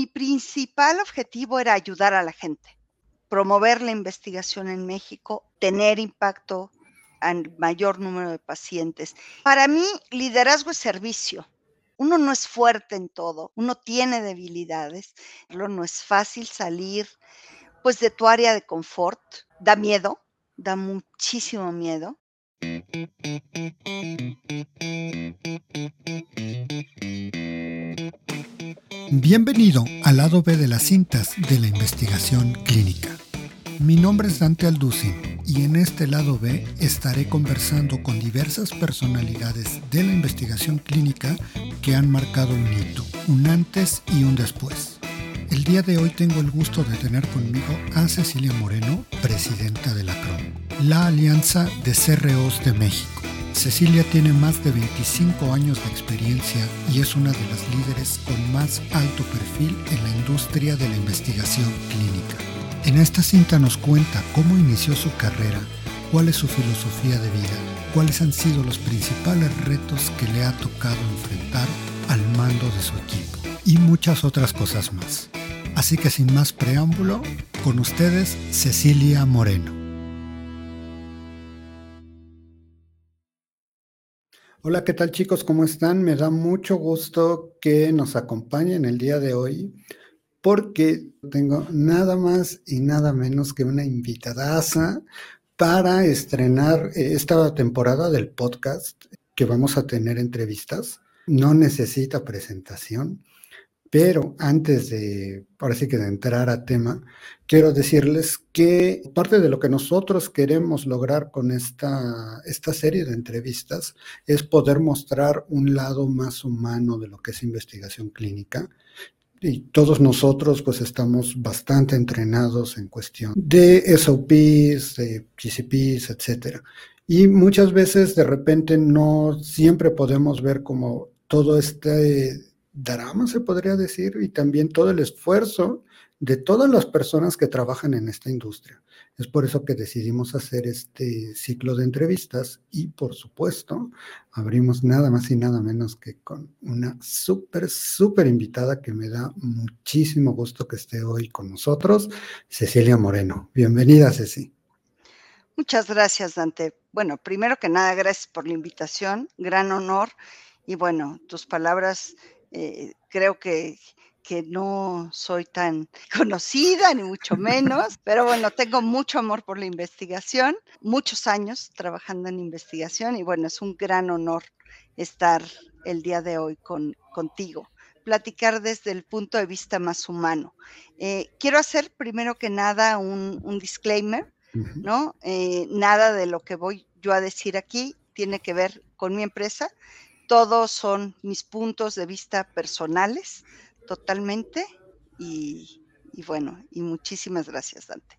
Mi principal objetivo era ayudar a la gente, promover la investigación en México, tener impacto al mayor número de pacientes. Para mí, liderazgo es servicio. Uno no es fuerte en todo, uno tiene debilidades, no es fácil salir pues de tu área de confort, da miedo, da muchísimo miedo. Bienvenido al lado B de las cintas de la investigación clínica. Mi nombre es Dante Alducin y en este lado B estaré conversando con diversas personalidades de la investigación clínica que han marcado un hito, un antes y un después. El día de hoy tengo el gusto de tener conmigo a Cecilia Moreno, presidenta de la CROM, la Alianza de CROs de México. Cecilia tiene más de 25 años de experiencia y es una de las líderes con más alto perfil en la industria de la investigación clínica. En esta cinta nos cuenta cómo inició su carrera, cuál es su filosofía de vida, cuáles han sido los principales retos que le ha tocado enfrentar al mando de su equipo y muchas otras cosas más. Así que sin más preámbulo, con ustedes Cecilia Moreno. Hola, ¿qué tal chicos? ¿Cómo están? Me da mucho gusto que nos acompañen el día de hoy porque tengo nada más y nada menos que una invitadaza para estrenar esta temporada del podcast que vamos a tener entrevistas. No necesita presentación. Pero antes de, parece que de entrar a tema, quiero decirles que parte de lo que nosotros queremos lograr con esta, esta serie de entrevistas es poder mostrar un lado más humano de lo que es investigación clínica. Y todos nosotros pues estamos bastante entrenados en cuestión de SOPs, de GCPs, etcétera. Y muchas veces de repente no siempre podemos ver como todo este drama, se podría decir, y también todo el esfuerzo de todas las personas que trabajan en esta industria. Es por eso que decidimos hacer este ciclo de entrevistas y, por supuesto, abrimos nada más y nada menos que con una súper, súper invitada que me da muchísimo gusto que esté hoy con nosotros, Cecilia Moreno. Bienvenida, Ceci. Muchas gracias, Dante. Bueno, primero que nada, gracias por la invitación, gran honor. Y bueno, tus palabras eh, creo que, que no soy tan conocida, ni mucho menos, pero bueno, tengo mucho amor por la investigación, muchos años trabajando en investigación y bueno, es un gran honor estar el día de hoy con, contigo platicar desde el punto de vista más humano. Eh, quiero hacer primero que nada un, disclaimer, ¿no? Eh, nada de lo que voy yo a decir aquí tiene que ver con mi empresa, todos son mis puntos de vista personales, totalmente. Y, bueno, y muchísimas gracias, Dante.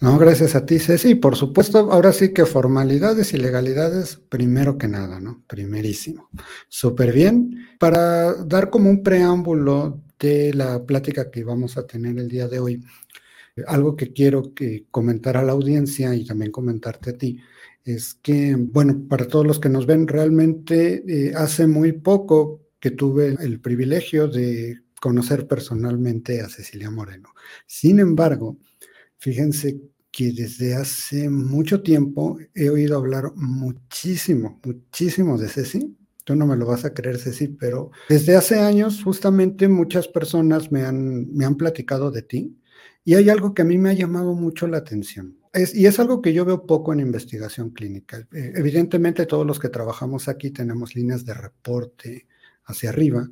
No, gracias a ti, Ceci. Por supuesto, ahora sí que formalidades y legalidades, primero que nada, ¿no? Primerísimo. Súper bien. Para dar como un preámbulo de la plática que vamos a tener el día de hoy, algo que quiero que comentar a la audiencia y también comentarte a ti, es que, bueno, para todos los que nos ven, realmente eh, hace muy poco que tuve el privilegio de conocer personalmente a Cecilia Moreno. Sin embargo, fíjense que desde hace mucho tiempo he oído hablar muchísimo, muchísimo de Ceci. Tú no me lo vas a creer, Ceci, pero desde hace años justamente muchas personas me han, me han platicado de ti y hay algo que a mí me ha llamado mucho la atención y es algo que yo veo poco en investigación clínica. Eh, evidentemente todos los que trabajamos aquí tenemos líneas de reporte hacia arriba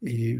y,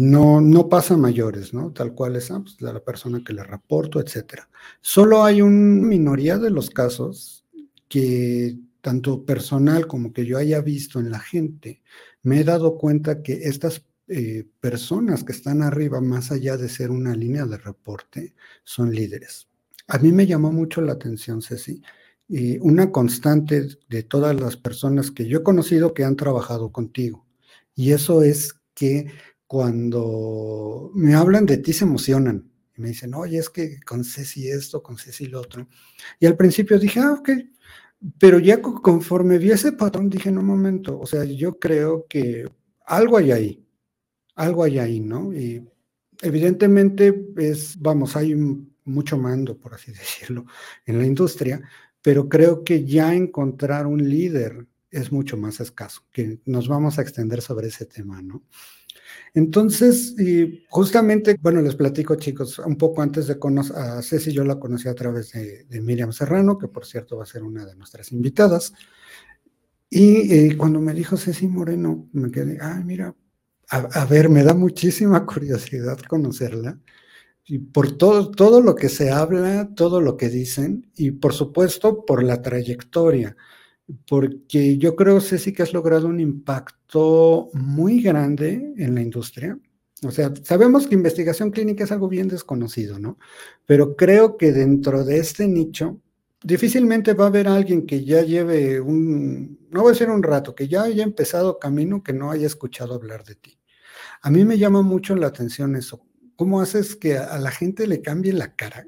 no, no pasa mayores, ¿no? Tal cual es ah, pues, la persona que le reporto, etc. Solo hay una minoría de los casos que tanto personal como que yo haya visto en la gente, me he dado cuenta que estas eh, personas que están arriba, más allá de ser una línea de reporte, son líderes a mí me llamó mucho la atención, Ceci, y una constante de todas las personas que yo he conocido que han trabajado contigo. Y eso es que cuando me hablan de ti se emocionan. Y me dicen, oye, es que con Ceci esto, con Ceci lo otro. Y al principio dije, ah, ok. Pero ya conforme vi ese patrón, dije, no, un momento, o sea, yo creo que algo hay ahí, algo hay ahí, ¿no? Y Evidentemente es, vamos, hay mucho mando, por así decirlo, en la industria, pero creo que ya encontrar un líder es mucho más escaso, que nos vamos a extender sobre ese tema, ¿no? Entonces, justamente, bueno, les platico, chicos, un poco antes de conocer a Ceci, yo la conocí a través de, Miriam Serrano, que por cierto va a ser una de nuestras invitadas. Y eh, cuando me dijo Ceci Moreno, me quedé, ay, mira, a, ver, me da muchísima curiosidad conocerla. Y por todo, todo lo que se habla, todo lo que dicen, y por supuesto por la trayectoria porque yo creo, Ceci, que has logrado un impacto muy grande en la industria. O sea, sabemos que investigación clínica es algo bien desconocido, ¿no? Pero creo que dentro de este nicho, difícilmente va a haber alguien que ya lleve un, no voy a decir un rato, que ya haya empezado camino que no haya escuchado hablar de ti. A mí me llama mucho la atención eso. ¿Cómo haces que a la gente le cambie la cara?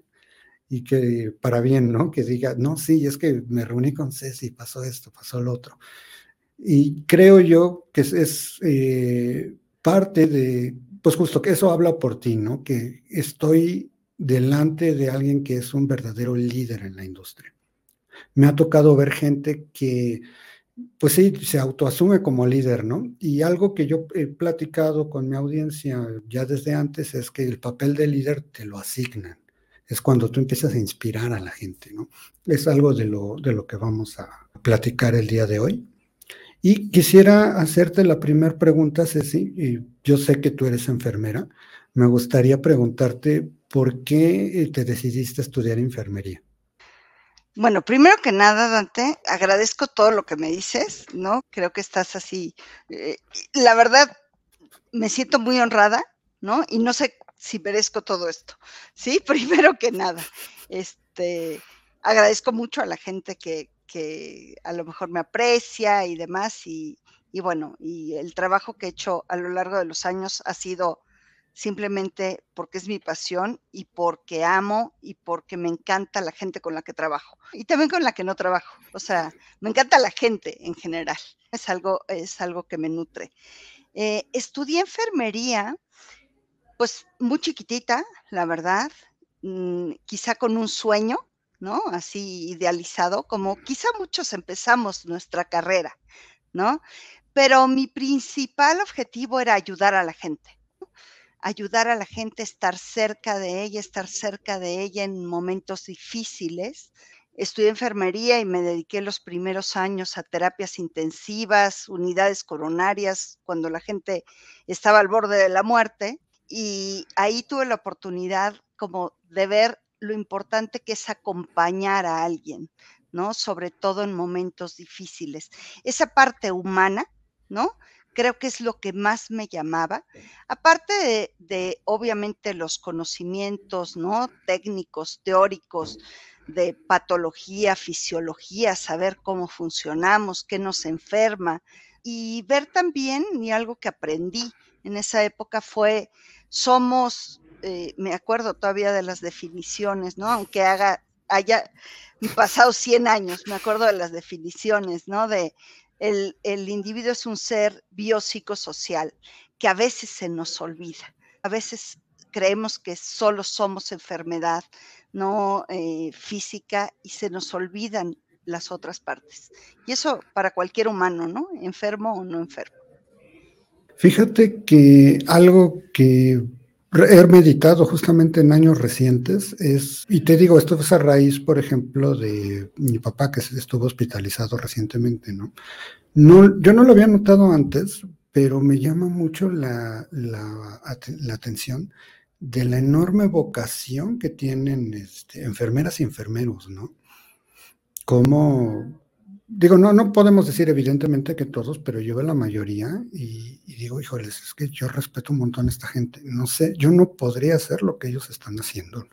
y que para bien, ¿no? Que diga, no, sí, es que me reuní con Ceci, pasó esto, pasó lo otro. Y creo yo que es, eh, parte de, pues justo que eso habla por ti, ¿no? Que estoy delante de alguien que es un verdadero líder en la industria. Me ha tocado ver gente que, pues sí, se autoasume como líder, ¿no? Y algo que yo he platicado con mi audiencia ya desde antes es que el papel de líder te lo asignan es cuando tú empiezas a inspirar a la gente, ¿no? Es algo de lo, de lo que vamos a platicar el día de hoy. Y quisiera hacerte la primera pregunta, Ceci, yo sé que tú eres enfermera, me gustaría preguntarte por qué te decidiste estudiar enfermería. Bueno, primero que nada, Dante, agradezco todo lo que me dices, ¿no? Creo que estás así. Eh, la verdad, me siento muy honrada, ¿no? Y no sé si merezco todo esto. Sí, primero que nada, este, agradezco mucho a la gente que, que a lo mejor me aprecia y demás, y, y, bueno, y el trabajo que he hecho a lo largo de los años ha sido simplemente porque es mi pasión y porque amo y porque me encanta la gente con la que trabajo y también con la que no trabajo. O sea, me encanta la gente en general. Es algo, es algo que me nutre. Eh, estudié enfermería pues muy chiquitita, la verdad, mm, quizá con un sueño, ¿no? Así idealizado, como quizá muchos empezamos nuestra carrera, ¿no? Pero mi principal objetivo era ayudar a la gente, ayudar a la gente, estar cerca de ella, estar cerca de ella en momentos difíciles. Estudié enfermería y me dediqué los primeros años a terapias intensivas, unidades coronarias, cuando la gente estaba al borde de la muerte y ahí tuve la oportunidad como de ver lo importante que es acompañar a alguien, ¿no? Sobre todo en momentos difíciles. Esa parte humana, ¿no? Creo que es lo que más me llamaba. Aparte de, de obviamente, los conocimientos, ¿no? Técnicos, teóricos, de patología, fisiología, saber cómo funcionamos, qué nos enferma, y ver también, y algo que aprendí en esa época fue somos, eh, me acuerdo todavía de las definiciones, ¿no? Aunque haga, haya pasado 100 años, me acuerdo de las definiciones, ¿no? De el, el individuo es un ser biopsicosocial que a veces se nos olvida, a veces creemos que solo somos enfermedad, no eh, física, y se nos olvidan las otras partes. Y eso para cualquier humano, ¿no? Enfermo o no enfermo. Fíjate que algo que he meditado justamente en años recientes es, y te digo, esto es a raíz, por ejemplo, de mi papá que estuvo hospitalizado recientemente, ¿no? yo no lo había notado antes, pero me llama mucho la, la, atención de la enorme vocación que tienen este, enfermeras y enfermeros, ¿no? Como digo, no, no podemos decir evidentemente que todos, pero yo veo la mayoría y, digo, híjoles, es que yo respeto un montón a esta gente. No sé, yo no podría hacer lo que ellos están haciendo.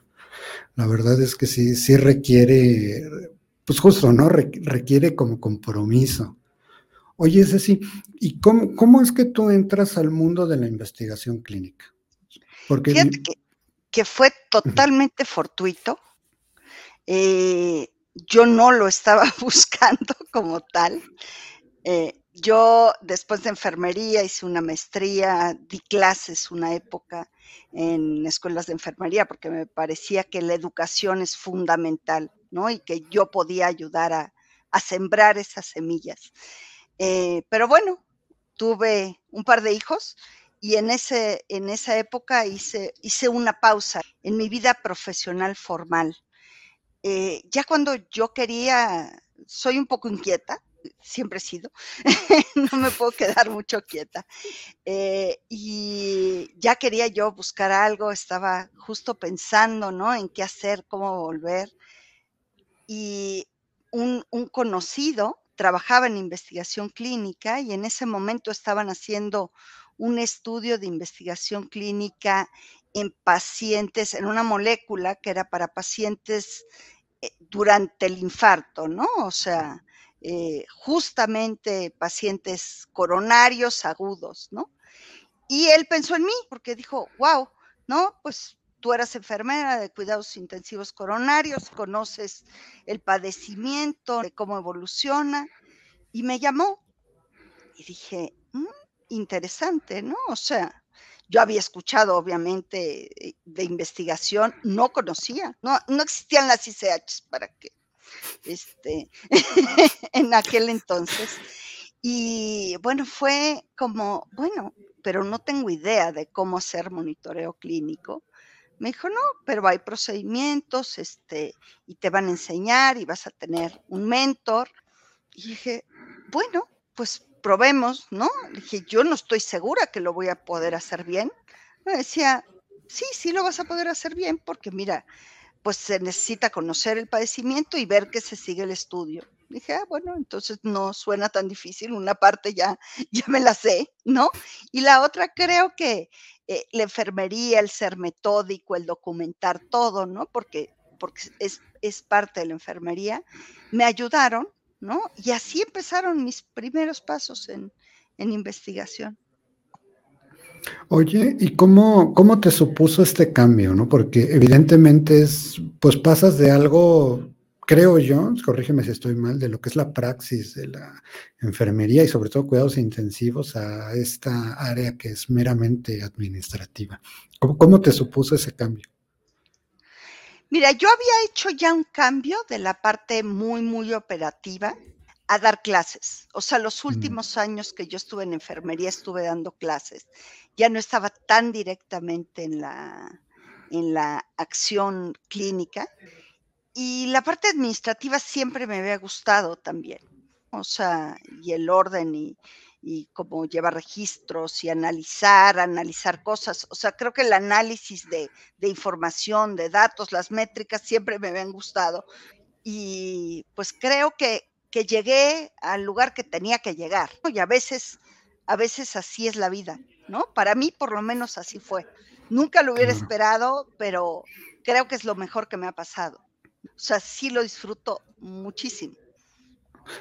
La verdad es que sí, sí requiere, pues justo, ¿no? requiere como compromiso. Oye, ese sí, ¿y cómo, cómo es que tú entras al mundo de la investigación clínica? Porque... Fíjate que, que fue totalmente fortuito. Eh, yo no lo estaba buscando como tal. Eh, yo después de enfermería hice una maestría, di clases una época en escuelas de enfermería porque me parecía que la educación es fundamental, ¿no? Y que yo podía ayudar a, sembrar esas semillas. Eh, pero bueno, tuve un par de hijos y en, ese, en esa época hice, hice una pausa en mi vida profesional formal. Eh, ya cuando yo quería, soy un poco inquieta, siempre he sido, no me puedo quedar mucho quieta. Eh, y ya quería yo buscar algo, estaba justo pensando, ¿no? En qué hacer, cómo volver. Y un, un conocido trabajaba en investigación clínica y en ese momento estaban haciendo un estudio de investigación clínica en pacientes, en una molécula que era para pacientes durante el infarto, ¿no? O sea, eh, justamente pacientes coronarios agudos, ¿no? Y él pensó en mí porque dijo, wow, ¿no? Pues tú eras enfermera de cuidados intensivos coronarios, conoces el padecimiento, de cómo evoluciona, y me llamó. Y dije, mm, interesante, ¿no? O sea, yo había escuchado, obviamente, de investigación, no conocía, no, existían las ICH para que este, en aquel entonces. Y bueno, fue como, bueno, pero no tengo idea de cómo hacer monitoreo clínico. Me dijo, no, pero hay procedimientos, este, y te van a enseñar y vas a tener un mentor. Y dije, bueno, pues probemos, ¿no? dije, yo no estoy segura que lo voy a poder hacer bien. Me decía, sí, sí lo vas a poder hacer bien, porque mira, pues se necesita conocer el padecimiento y ver que se sigue el estudio. Dije, ah, bueno, entonces no suena tan difícil, una parte ya, ya me la sé, ¿no? Y la otra creo que eh, la enfermería, el ser metódico, el documentar todo, ¿no? Porque, porque es, es parte de la enfermería, me ayudaron, Y así empezaron mis primeros pasos en, en investigación. Oye, ¿y cómo, cómo te supuso este cambio, no? Porque evidentemente es, pues pasas de algo, creo yo, corrígeme si estoy mal, de lo que es la praxis de la enfermería y sobre todo cuidados intensivos a esta área que es meramente administrativa. ¿Cómo, cómo te supuso ese cambio? Mira, yo había hecho ya un cambio de la parte muy, muy operativa a dar clases. O sea, los mm. últimos años que yo estuve en enfermería estuve dando clases. Ya no estaba tan directamente en la, en la acción clínica. Y la parte administrativa siempre me había gustado también. O sea, y el orden y, y cómo llevar registros y analizar, analizar cosas. O sea, creo que el análisis de, de información, de datos, las métricas siempre me habían gustado. Y pues creo que que llegué al lugar que tenía que llegar. Y a veces, a veces así es la vida, ¿no? Para mí por lo menos así fue. Nunca lo hubiera esperado, pero creo que es lo mejor que me ha pasado. O sea, sí lo disfruto muchísimo.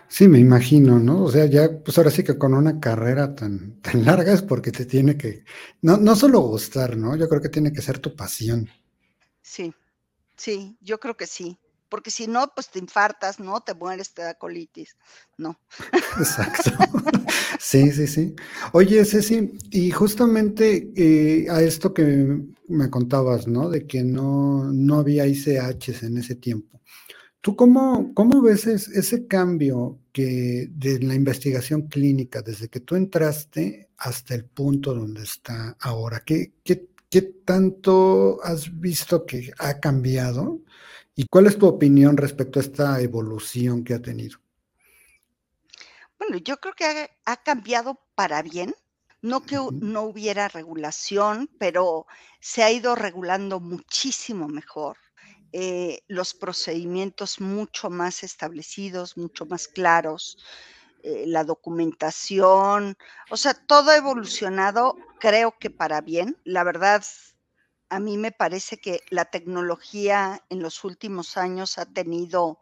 Sí, me imagino, ¿no? O sea, ya, pues ahora sí que con una carrera tan, tan larga es porque te tiene que, no, no solo gustar, ¿no? Yo creo que tiene que ser tu pasión. Sí, sí, yo creo que sí porque si no, pues te infartas, ¿no? Te mueres, te da colitis, ¿no? Exacto. Sí, sí, sí. Oye, Ceci, y justamente eh, a esto que me contabas, ¿no? De que no, no había ICHs en ese tiempo. ¿Tú cómo, cómo ves ese cambio que de la investigación clínica, desde que tú entraste hasta el punto donde está ahora? ¿Qué, qué, qué tanto has visto que ha cambiado? ¿Y cuál es tu opinión respecto a esta evolución que ha tenido? Bueno, yo creo que ha, cambiado para bien. No que no hubiera regulación, pero se ha ido regulando muchísimo mejor. Eh, los procedimientos mucho más establecidos, mucho más claros, eh, la documentación, o sea, todo ha evolucionado, creo que para bien. La verdad, a mí me parece que la tecnología en los últimos años ha tenido,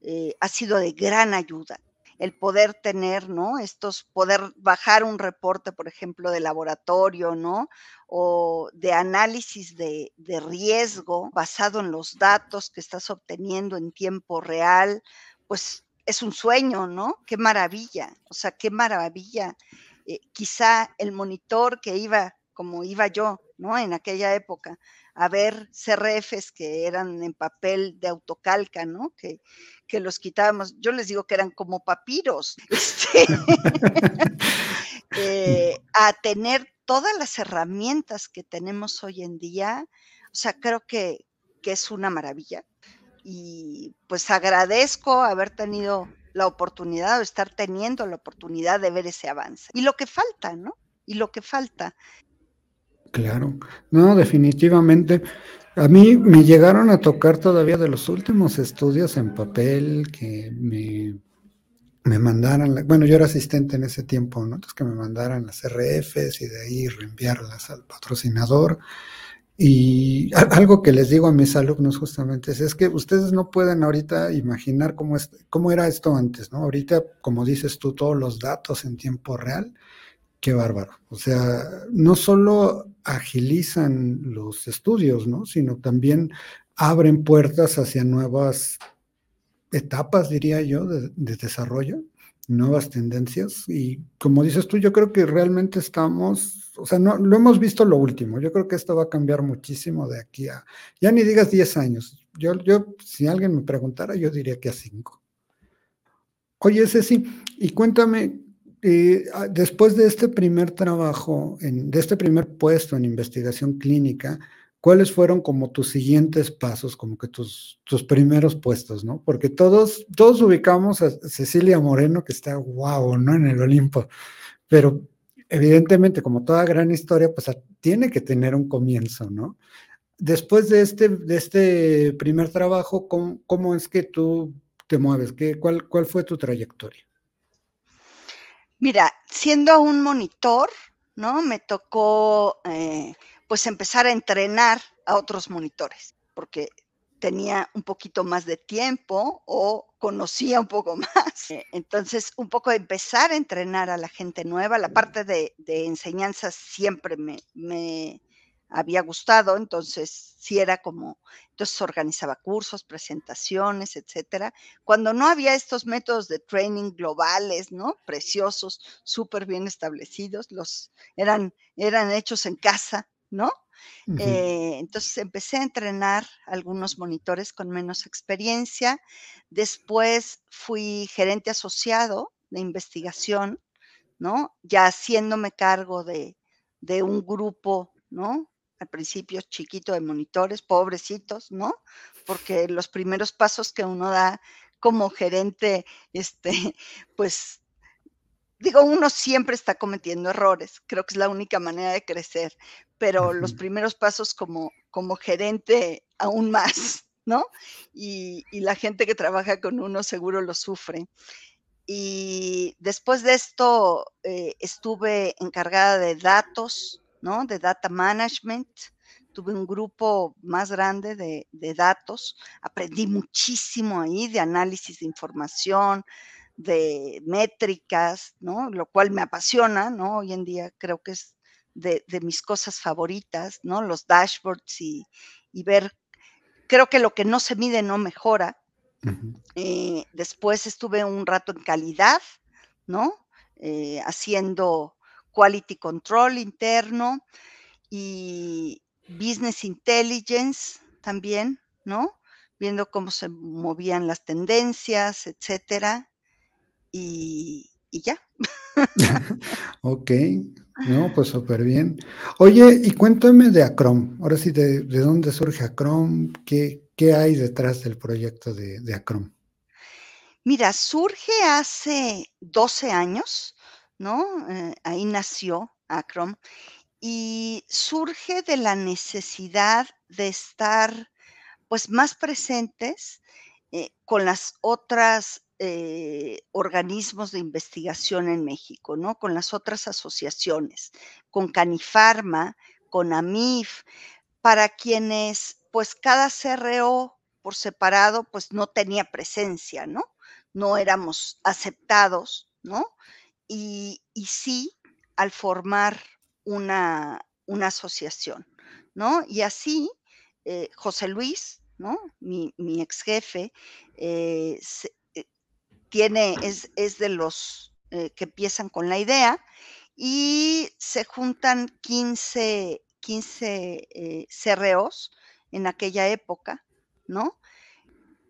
eh, ha sido de gran ayuda. El poder tener, ¿no? Estos, poder bajar un reporte, por ejemplo, de laboratorio, ¿no? O de análisis de, de riesgo basado en los datos que estás obteniendo en tiempo real, pues es un sueño, ¿no? Qué maravilla, o sea, qué maravilla. Eh, quizá el monitor que iba, como iba yo, ¿no? En aquella época, a ver CRFs que eran en papel de autocalca, ¿no? Que, que los quitábamos, yo les digo que eran como papiros, este, eh, a tener todas las herramientas que tenemos hoy en día, o sea, creo que, que es una maravilla. Y pues agradezco haber tenido la oportunidad o estar teniendo la oportunidad de ver ese avance. Y lo que falta, ¿no? Y lo que falta. Claro, no, definitivamente. A mí me llegaron a tocar todavía de los últimos estudios en papel que me, me mandaran, bueno, yo era asistente en ese tiempo, ¿no? Entonces que me mandaran las RFs y de ahí reenviarlas al patrocinador. Y algo que les digo a mis alumnos justamente es, es que ustedes no pueden ahorita imaginar cómo, es, cómo era esto antes, ¿no? Ahorita, como dices tú, todos los datos en tiempo real, qué bárbaro. O sea, no solo agilizan los estudios, ¿no? Sino también abren puertas hacia nuevas etapas, diría yo, de, de desarrollo, nuevas tendencias. Y como dices tú, yo creo que realmente estamos o sea, no, lo hemos visto lo último. Yo creo que esto va a cambiar muchísimo de aquí a, ya ni digas 10 años. Yo, yo, si alguien me preguntara, yo diría que a 5. Oye, Ceci, y cuéntame, eh, ah, después de este primer trabajo, de este primer puesto en investigación clínica, ¿cuáles fueron como tus siguientes pasos, como que tus, tus primeros puestos, ¿no? Porque todos, todos ubicamos a Cecilia Moreno, que está guau, ¿no? En el Olimpo, pero evidentemente, como toda gran historia, pues tiene que tener un comienzo, ¿no? Después de este, de este primer trabajo, ¿cómo, es que tú te mueves? ¿Qué, cuál, ¿Cuál fue tu trayectoria? Mira, siendo un monitor, ¿no? Me tocó, eh, pues, empezar a entrenar a otros monitores, porque tenía un poquito más de tiempo o conocía un poco más. Eh, entonces, un poco empezar a entrenar a la gente nueva. La parte de, de enseñanza siempre me, me, había gustado, entonces sí era como, entonces organizaba cursos, presentaciones, etcétera. Cuando no había estos métodos de training globales, ¿no? Preciosos, súper bien establecidos, los eran, eran hechos en casa, ¿no? Eh, entonces empecé a entrenar algunos monitores con menos experiencia. Después fui gerente asociado de investigación, ¿no? Ya haciéndome cargo de, de un grupo, ¿no? Al principio chiquito de monitores, pobrecitos, ¿no? Porque los primeros pasos que uno da como gerente, este, pues digo, uno siempre está cometiendo errores, creo que es la única manera de crecer, pero los primeros pasos como, como gerente aún más, ¿no? Y, la gente que trabaja con uno seguro lo sufre. Y después de esto eh, estuve encargada de datos, ¿no? De data management. Tuve un grupo más grande de, de datos. Aprendí muchísimo ahí de análisis de información, de métricas, ¿no? Lo cual me apasiona, ¿no? Hoy en día creo que es de, mis cosas favoritas, ¿no? Los dashboards y, ver, creo que lo que no se mide no mejora. Eh, después estuve un rato en calidad, ¿no? Eh, haciendo quality control interno y business intelligence también, ¿no? Viendo cómo se movían las tendencias, etcétera y, ya. ok, no, pues súper bien. Oye, y cuéntame de Acrom. Ahora sí, ¿de, dónde surge Acrom? ¿Qué, ¿Qué, hay detrás del proyecto de, de, Acrom? Mira, surge hace 12 años, ¿no? Eh, ahí nació Acrom y surge de la necesidad de estar pues más presentes eh, con las otras eh, organismos de investigación en México, ¿no? Con las otras asociaciones, con Canifarma, con AMIF, para quienes, pues cada CRO por separado, pues no tenía presencia, ¿no? No éramos aceptados, ¿no? Y, sí al formar una, una asociación, ¿no? Y así, eh, José Luis, ¿no? Mi, mi ex jefe, eh, tiene, es, es de los eh, que empiezan con la idea y se juntan 15, 15 eh, CROs en aquella época, ¿no?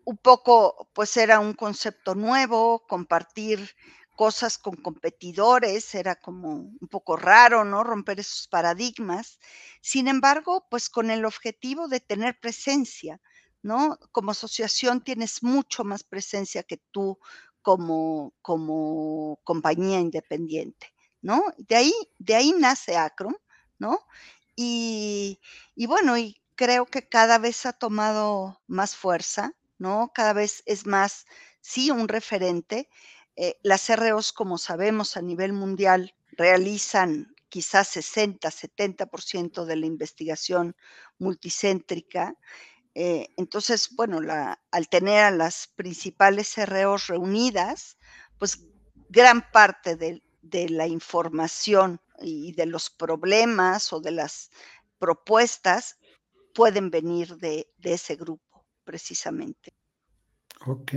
Un poco, pues era un concepto nuevo, compartir cosas con competidores, era como un poco raro, ¿no? Romper esos paradigmas. Sin embargo, pues con el objetivo de tener presencia, ¿no? Como asociación tienes mucho más presencia que tú como, como compañía independiente, ¿no? De ahí, de ahí nace Acrom, ¿no? Y, y bueno, y creo que cada vez ha tomado más fuerza, ¿no? Cada vez es más, sí, un referente. Eh, las CROs, como sabemos, a nivel mundial realizan quizás 60, 70% de la investigación multicéntrica. Eh, entonces, bueno, al tener a las principales CROs reunidas, pues gran parte de, la información y de los problemas o de las propuestas pueden venir de ese grupo, precisamente. Ok.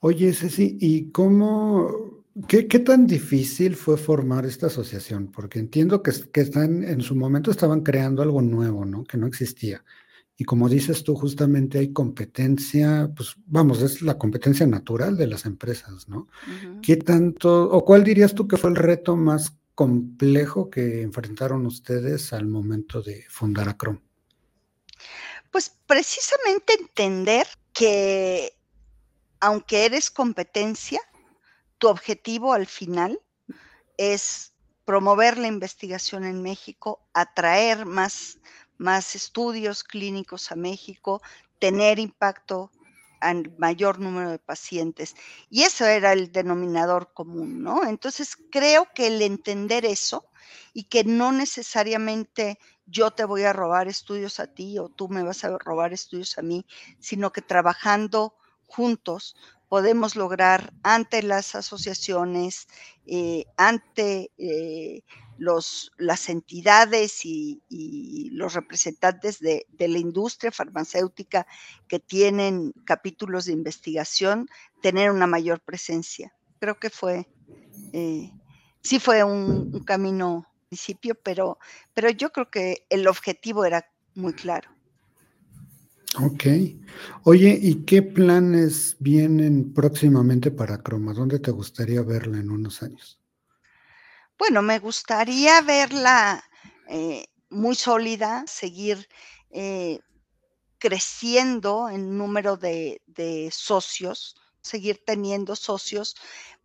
Oye, Ceci, ¿y cómo, qué, qué, tan difícil fue formar esta asociación? Porque entiendo que, que, están, en su momento estaban creando algo nuevo, ¿no? Que no existía. Y como dices tú, justamente hay competencia, pues vamos, es la competencia natural de las empresas, ¿no? Uh -huh. ¿Qué tanto, o cuál dirías tú que fue el reto más complejo que enfrentaron ustedes al momento de fundar Acrom? Pues precisamente entender que aunque eres competencia, tu objetivo al final es promover la investigación en México, atraer más, más estudios clínicos a México, tener impacto al mayor número de pacientes. Y eso era el denominador común, ¿no? Entonces creo que el entender eso y que no necesariamente yo te voy a robar estudios a ti o tú me vas a robar estudios a mí, sino que trabajando juntos podemos lograr ante las asociaciones, eh, ante eh, los, las entidades y, los representantes de, de, la industria farmacéutica que tienen capítulos de investigación, tener una mayor presencia. Creo que fue, eh, sí fue un, un camino principio, pero, pero yo creo que el objetivo era muy claro. Ok. Oye, ¿y qué planes vienen próximamente para Croma? ¿Dónde te gustaría verla en unos años? Bueno, me gustaría verla eh, muy sólida, seguir eh, creciendo en número de, socios, seguir teniendo socios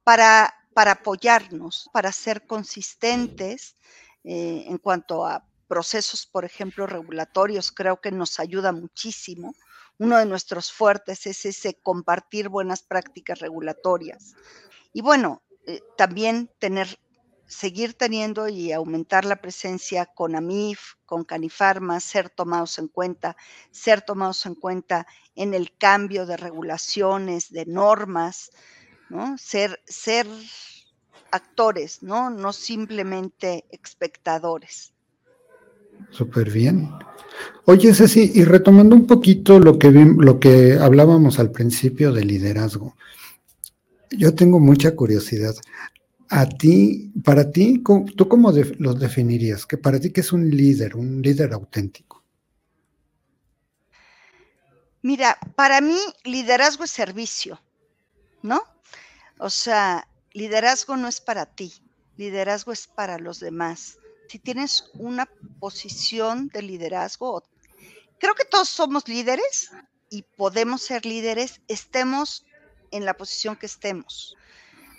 para, para apoyarnos, para ser consistentes eh, en cuanto a procesos, por ejemplo, regulatorios, creo que nos ayuda muchísimo. Uno de nuestros fuertes es ese compartir buenas prácticas regulatorias. Y bueno, eh, también tener, seguir teniendo y aumentar la presencia con AMIF, con Canifarma, ser tomados en cuenta, ser tomados en cuenta en el cambio de regulaciones, de normas, ¿no? Ser, ser actores, ¿no? No simplemente espectadores. Súper bien. Oye, Ceci, y retomando un poquito lo que, lo que hablábamos al principio de liderazgo, yo tengo mucha curiosidad. A ti, para ti, ¿tú cómo de, definirías? Que para ti, ¿qué es un líder, un líder auténtico? Mira, para mí, liderazgo es servicio, ¿no? O sea, liderazgo no es para ti, liderazgo es para los demás si tienes una posición de liderazgo, creo que todos somos líderes y podemos ser líderes, estemos en la posición que estemos.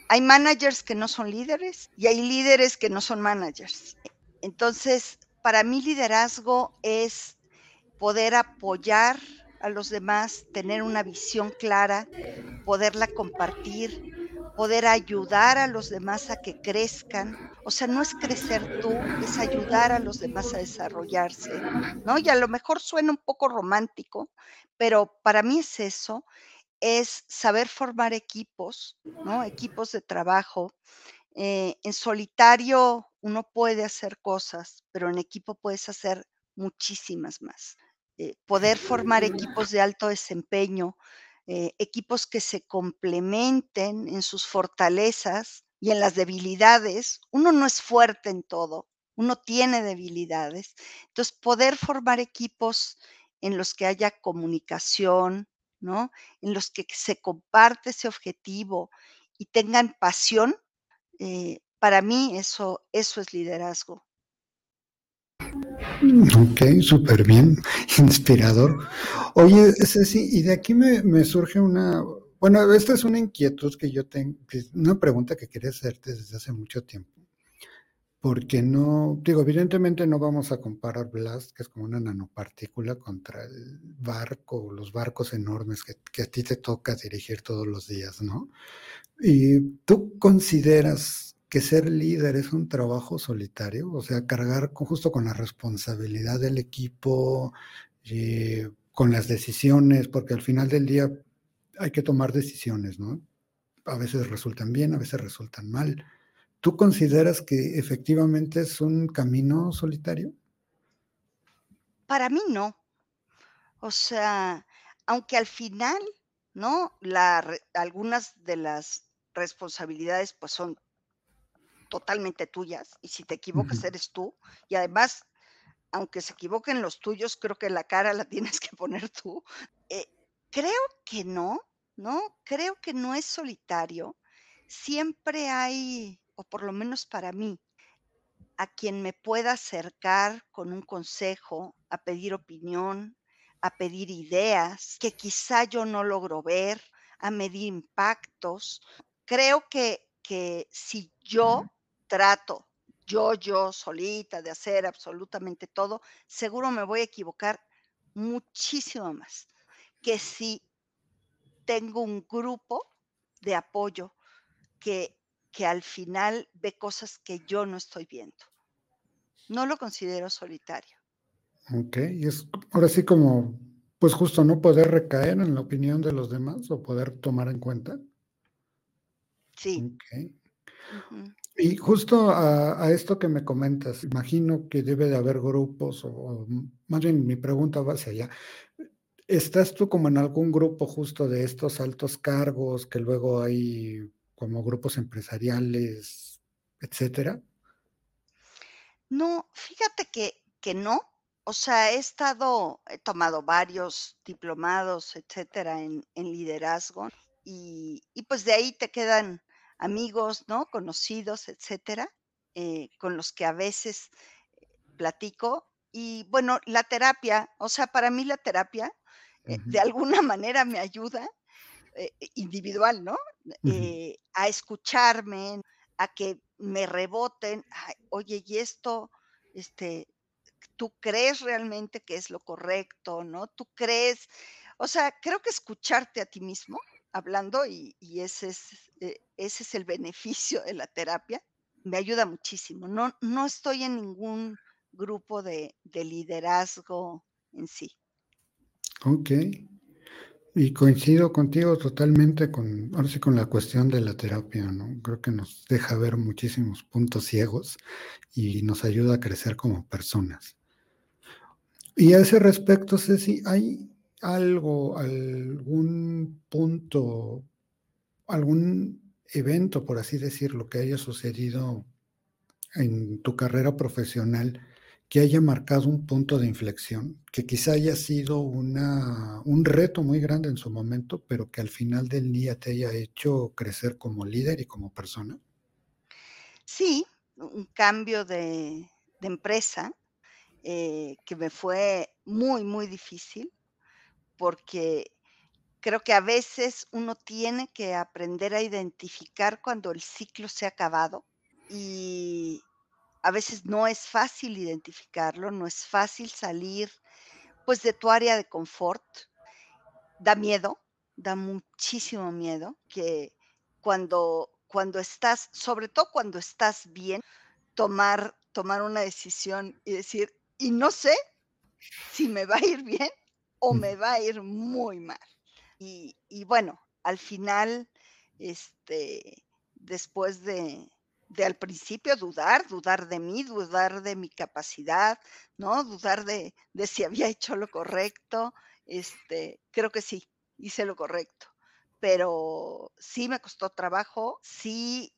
Hay managers que no son líderes y hay líderes que no son managers. Entonces, para mí liderazgo es poder apoyar a los demás, tener una visión clara, poderla compartir, poder ayudar a los demás a que crezcan. O sea, no es crecer tú, es ayudar a los demás a desarrollarse, ¿no? Y a lo mejor suena un poco romántico, pero para mí es eso, es saber formar equipos, ¿no? Equipos de trabajo. Eh, en solitario uno puede hacer cosas, pero en equipo puedes hacer muchísimas más. Eh, poder formar equipos de alto desempeño, eh, equipos que se complementen en sus fortalezas y en las debilidades. Uno no es fuerte en todo, uno tiene debilidades. Entonces, poder formar equipos en los que haya comunicación, ¿no? En los que se comparte ese objetivo y tengan pasión, eh, para mí eso, eso es liderazgo. Ok, súper bien, inspirador. Oye, Ceci, y de aquí me, surge una, bueno, esta es una inquietud que yo tengo, una pregunta que quería hacerte desde hace mucho tiempo. Porque no, digo, evidentemente no vamos a comparar Blast, que es como una nanopartícula, contra el barco, los barcos enormes que, que a ti te toca dirigir todos los días, ¿no? Y tú consideras que ser líder es un trabajo solitario, o sea, cargar justo con la responsabilidad del equipo, eh, con las decisiones, porque al final del día hay que tomar decisiones, ¿no? A veces resultan bien, a veces resultan mal. ¿Tú consideras que efectivamente es un camino solitario? Para mí no. O sea, aunque al final, ¿no? Algunas de las responsabilidades pues son totalmente tuyas y si te equivocas eres tú. Y además, aunque se equivoquen los tuyos, creo que la cara la tienes que poner tú. Eh, creo que no, ¿no? Creo que no es solitario. Siempre hay, o por lo menos para mí, a quien me pueda acercar con un consejo, a pedir opinión, a pedir ideas que quizá yo no logro ver, a medir impactos. Creo que, que si yo trato yo, yo solita de hacer absolutamente todo, seguro me voy a equivocar muchísimo más que si tengo un grupo de apoyo que, que al final ve cosas que yo no estoy viendo. No lo considero solitario. Ok, y es ahora sí como, pues justo no poder recaer en la opinión de los demás o poder tomar en cuenta. Sí. Okay. Y justo a, esto que me comentas, imagino que debe de haber grupos, o, más bien mi pregunta va hacia allá. ¿Estás tú como en algún grupo justo de estos altos cargos que luego hay como grupos empresariales, etcétera? No, fíjate que, que no. O sea, he estado, he tomado varios diplomados, etcétera, en, en liderazgo y, y pues de ahí te quedan amigos, ¿no? Conocidos, etcétera, eh, con los que a veces eh, platico. Y bueno, la terapia, o sea, para mí la terapia eh, de alguna manera me ayuda, individual, ¿no? a escucharme, a que me reboten, oye, y esto, este, ¿tú crees realmente que es lo correcto, no? ¿Tú crees? O sea, creo que escucharte a ti mismo hablando y, ese, es, eh, ese es el beneficio de la terapia. Me ayuda muchísimo. No, no estoy en ningún grupo de, liderazgo en sí. Ok. Y coincido contigo totalmente con, ahora sí, con la cuestión de la terapia, ¿no? Creo que nos deja ver muchísimos puntos ciegos y nos ayuda a crecer como personas. Y a ese respecto, Ceci, ¿hay algo, algún punto, algún evento, por así decirlo, que haya sucedido en tu carrera profesional que haya marcado un punto de inflexión, que quizá haya sido una, un reto muy grande en su momento, pero que al final del día te haya hecho crecer como líder y como persona? Sí, un cambio de, empresa eh, que me fue muy, muy difícil porque creo que a veces uno tiene que aprender a identificar cuando el ciclo se ha acabado y a veces no es fácil identificarlo, no es fácil salir pues de tu área de confort. Da miedo, da muchísimo miedo que cuando cuando estás, sobre todo cuando estás bien, tomar tomar una decisión y decir, y no sé si me va a ir bien o me va a ir muy mal. Y, bueno, al final, este, después de, al principio dudar, dudar de mí, dudar de mi capacidad, ¿no? Dudar de, si había hecho lo correcto, este, creo que sí, hice lo correcto, pero sí me costó trabajo, sí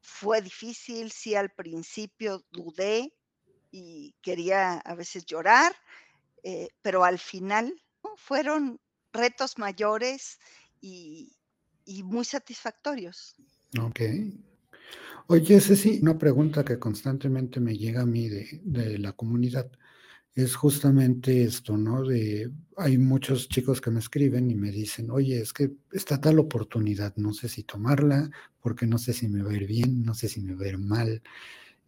fue difícil, sí al principio dudé y quería a veces llorar, eh, pero al final fueron retos mayores y, muy satisfactorios. Ok. Oye, Ceci, una pregunta que constantemente me llega a mí de, la comunidad es justamente esto, ¿no? De, hay muchos chicos que me escriben y me dicen, oye, es que está tal oportunidad, no sé si tomarla, porque no sé si me va a ir bien, no sé si me va mal.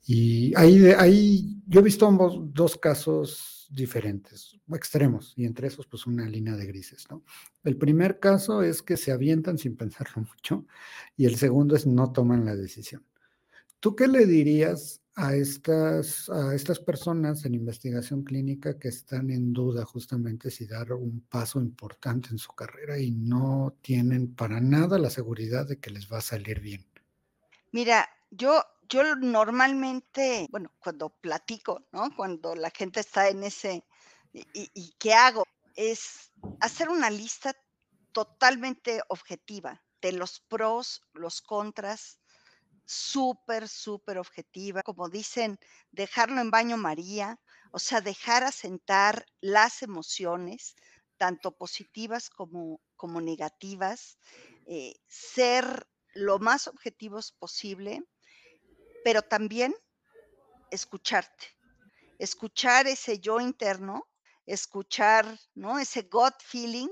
Y ahí, ahí yo he visto ambos, dos casos diferentes, extremos, y entre esos pues una línea de grises, ¿no? El primer caso es que se avientan sin pensarlo mucho y el segundo es no toman la decisión. ¿Tú qué le dirías a estas, a estas personas en investigación clínica que están en duda justamente si dar un paso importante en su carrera y no tienen para nada la seguridad de que les va a salir bien? Mira, yo, yo normalmente, bueno, cuando platico, ¿no? Cuando la gente está en ese, y, qué hago? Es hacer una lista totalmente objetiva de los pros, los contras, súper, súper objetiva, como dicen, dejarlo en baño María, o sea, dejar asentar las emociones, tanto positivas como, como negativas, eh, ser lo más objetivos posible, pero también escucharte, escuchar ese yo interno, escuchar, ¿no? Ese gut feeling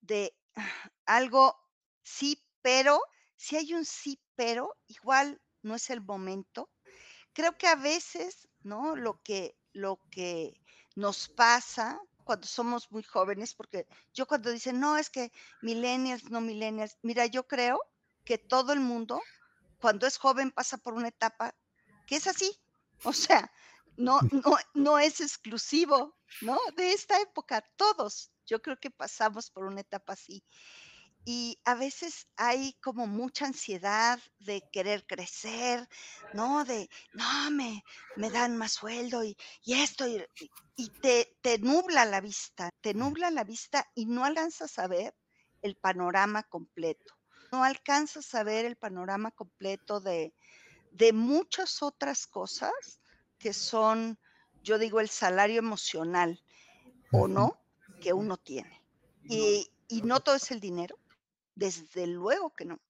de algo sí, pero si hay un sí, pero igual no es el momento. Creo que a veces, ¿no? Lo que, lo que nos pasa cuando somos muy jóvenes, porque yo cuando dicen, no, es que millennials, no millennials, mira, yo creo que todo el mundo, cuando es joven, pasa por una etapa que es así. O sea, no, no, no es exclusivo, ¿no? De esta época, todos, yo creo que pasamos por una etapa así. Y a veces hay como mucha ansiedad de querer crecer, ¿no? De, no, me, me dan más sueldo y, y esto, y, y te, te nubla la vista, te nubla la vista y no alcanzas a ver el panorama completo. No alcanzas a ver el panorama completo de, de muchas otras cosas que son, yo digo, el salario emocional o no que uno tiene. Y, y no todo es el dinero, desde luego que no.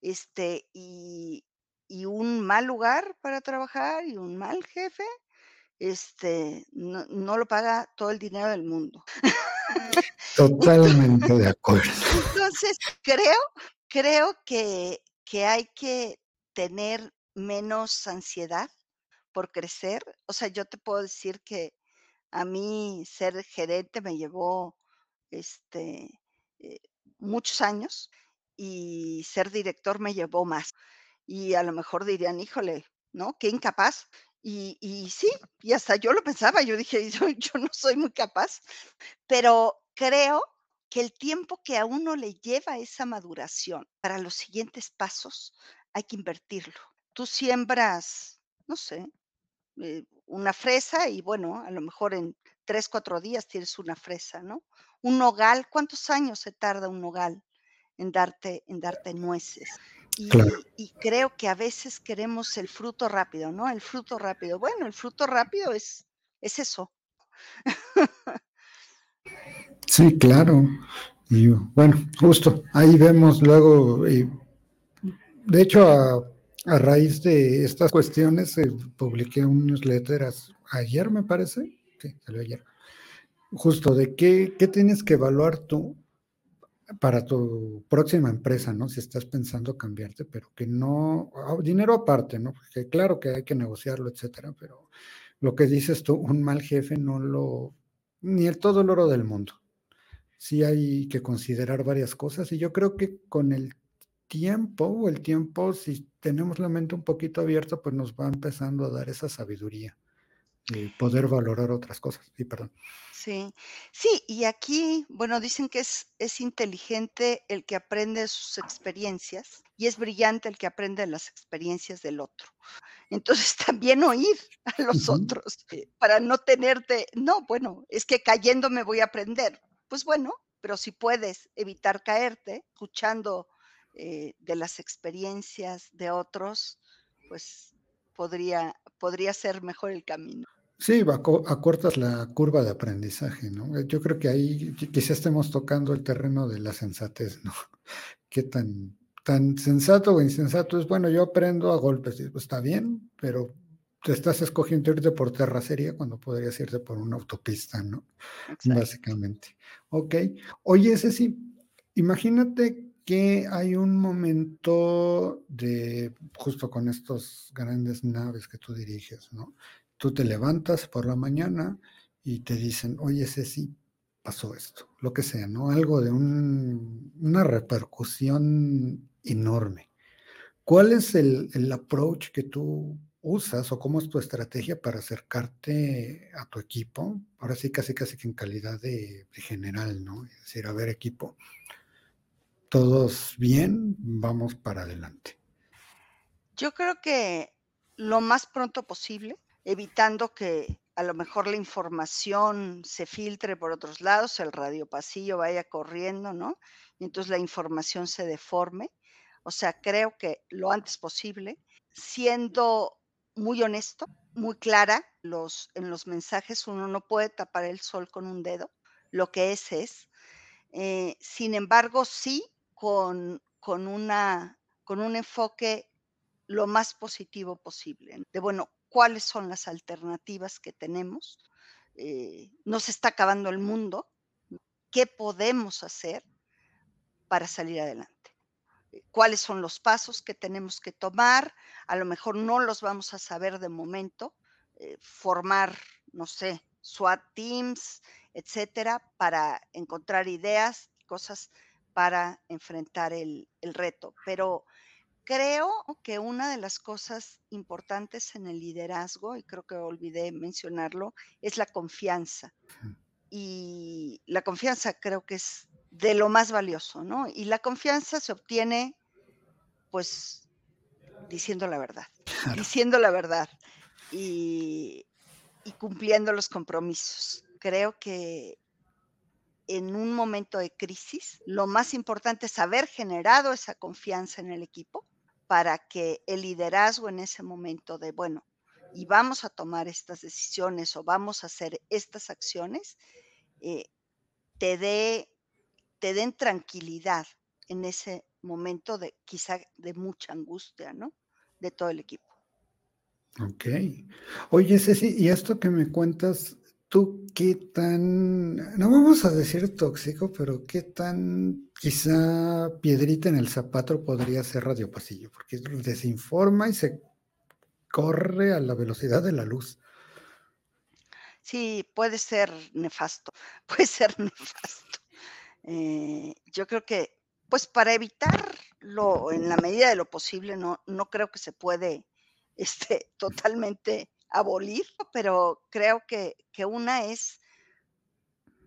Este, y, y un mal lugar para trabajar y un mal jefe, este, no, no lo paga todo el dinero del mundo. Totalmente de acuerdo. Entonces, creo, creo que, que hay que tener menos ansiedad por crecer. O sea, yo te puedo decir que a mí ser gerente me llevó este, eh, muchos años y ser director me llevó más. Y a lo mejor dirían, híjole, ¿no? Qué incapaz. Y, sí, y hasta yo lo pensaba, yo dije, yo, yo no soy muy capaz, pero creo que el tiempo que a uno le lleva esa maduración para los siguientes pasos hay que invertirlo. Tú siembras, no sé, eh, una fresa y bueno, a lo mejor en tres, cuatro días tienes una fresa, ¿no? Un nogal, ¿cuántos años se tarda un nogal en darte, en darte nueces? Y, Claro. y creo que a veces queremos el fruto rápido, ¿no? El fruto rápido. Bueno, el fruto rápido es, es eso. Sí, claro. Y bueno, justo ahí vemos luego, y de hecho, a, a raíz de estas cuestiones, eh, publiqué un newsletter ayer, me parece. Sí, salió ayer. Justo de qué, qué tienes que evaluar tú para tu próxima empresa, ¿no? Si estás pensando cambiarte, pero que no, ah, dinero aparte, ¿no? Porque claro que hay que negociarlo, etcétera, pero lo que dices tú, un mal jefe no lo, ni el todo el oro del mundo. Sí hay que considerar varias cosas y yo creo que con el tiempo o el tiempo, si tenemos la mente un poquito abierta, pues nos va empezando a dar esa sabiduría de poder valorar otras cosas. Sí, perdón. Sí, sí, y aquí, bueno, dicen que es, es inteligente el que aprende de sus experiencias y es brillante el que aprende de las experiencias del otro. Entonces, también oír a los otros para no tenerte, no, bueno, es que cayendo me voy a aprender. Pues bueno, pero si puedes evitar caerte, escuchando eh, de las experiencias de otros, pues podría, podría ser mejor el camino. Sí, acortas la curva de aprendizaje, ¿no? Yo creo que ahí quizás estemos tocando el terreno de la sensatez, ¿no? Qué tan, tan sensato o insensato es, bueno, yo aprendo a golpes, pues está bien, pero te estás escogiendo irte por terracería cuando podrías irte por una autopista, ¿no? Básicamente. Ok. Oye, ese sí, imagínate que hay un momento de, justo con estos grandes naves que tú diriges, ¿no? Tú te levantas por la mañana y te dicen, oye, sí, pasó esto, lo que sea, ¿no? Algo de una repercusión enorme. ¿Cuál es el, el approach que tú usas o cómo es tu estrategia para acercarte a tu equipo? Ahora sí, casi casi que en calidad de, general, ¿no? Es decir, a ver, equipo, todos bien, vamos para adelante. Yo creo que lo más pronto posible, evitando que a lo mejor la información se filtre por otros lados, el radio pasillo vaya corriendo, ¿no? Y entonces la información se deforme. O sea, creo que lo antes posible, siendo muy honesto, muy clara. Los, en los mensajes uno no puede tapar el sol con un dedo, lo que es es. Eh, sin embargo, sí con, con, una, con un enfoque lo más positivo posible, de bueno, cuáles son las alternativas que tenemos. Eh, nos está acabando el mundo, ¿qué podemos hacer para salir adelante? cuáles son los pasos que tenemos que tomar. A lo mejor no los vamos a saber de momento. Eh, formar, no sé, SWAT teams, etcétera, para encontrar ideas cosas para enfrentar el reto. Pero creo que una de las cosas importantes en el liderazgo, y creo que olvidé mencionarlo, es la confianza. Y la confianza creo que es de lo más valioso, ¿no? Y la confianza se obtiene, pues, diciendo la verdad, diciendo la verdad y, y cumpliendo los compromisos. Creo que en un momento de crisis, lo más importante es haber generado esa confianza en el equipo para que el liderazgo en ese momento de, bueno, y vamos a tomar estas decisiones o vamos a hacer estas acciones, eh, te dé te den tranquilidad en ese momento de quizá de mucha angustia, ¿no? De todo el equipo. Ok. Oye, Ceci, y esto que me cuentas, ¿tú qué tan, no vamos a decir tóxico, pero qué tan quizá piedrita en el zapato podría ser Radio Pasillo? Porque desinforma y se corre a la velocidad de la luz. Sí, puede ser nefasto, puede ser nefasto. Eh, yo creo que, pues para evitarlo en la medida de lo posible, no, no creo que se puede este, totalmente abolir, pero creo que, que una es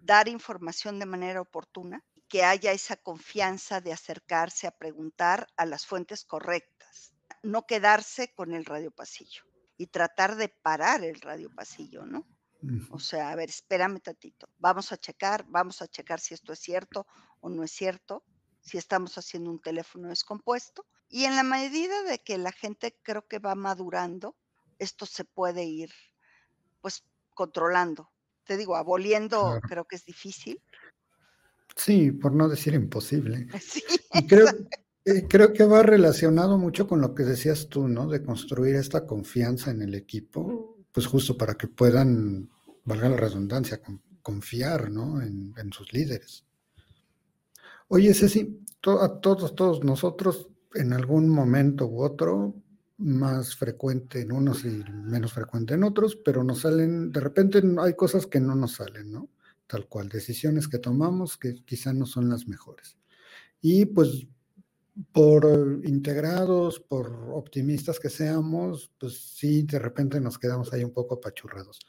dar información de manera oportuna, que haya esa confianza de acercarse a preguntar a las fuentes correctas, no quedarse con el radio pasillo y tratar de parar el radio pasillo, ¿no? O sea, a ver, espérame tantito. Vamos a checar, vamos a checar si esto es cierto o no es cierto, si estamos haciendo un teléfono descompuesto. Y en la medida de que la gente creo que va madurando, esto se puede ir pues controlando. Te digo, aboliendo creo que es difícil. Sí, por no decir imposible. Sí, creo, eh, creo que va relacionado mucho con lo que decías tú, ¿no? De construir esta confianza en el equipo pues justo para que puedan, valga la redundancia, confiar ¿no? en, sus líderes. Oye, Ceci, a todos, todos nosotros, en algún momento u otro, más frecuente en unos y menos frecuente en otros, pero nos salen, de repente hay cosas que no nos salen, ¿no? Tal cual, decisiones que tomamos que quizá no son las mejores. Y pues por integrados, por optimistas que seamos, pues sí, de repente nos quedamos ahí un poco apachurrados.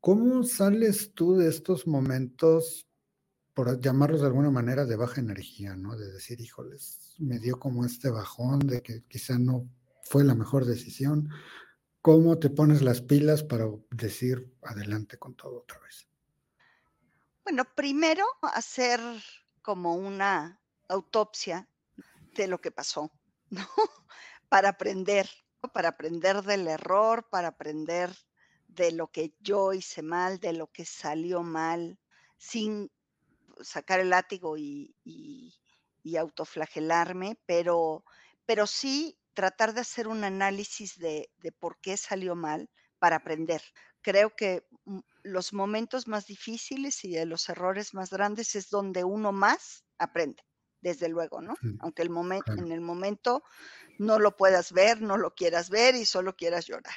¿Cómo sales tú de estos momentos, por llamarlos de alguna manera, de baja energía, ¿no? De decir, híjoles, me dio como este bajón de que quizá no fue la mejor decisión. ¿Cómo te pones las pilas para decir adelante con todo otra vez? Bueno, primero hacer como una autopsia de lo que pasó, ¿no? Para aprender, para aprender del error, para aprender de lo que yo hice mal, de lo que salió mal, sin sacar el látigo y, y, autoflagelarme, pero, pero sí tratar de hacer un análisis de, de por qué salió mal para aprender. Creo que mm, los momentos más difíciles y de los errores más grandes es donde uno más aprende, desde luego, ¿no? Aunque el momento, en el momento no lo puedas ver, no lo quieras ver y solo quieras llorar.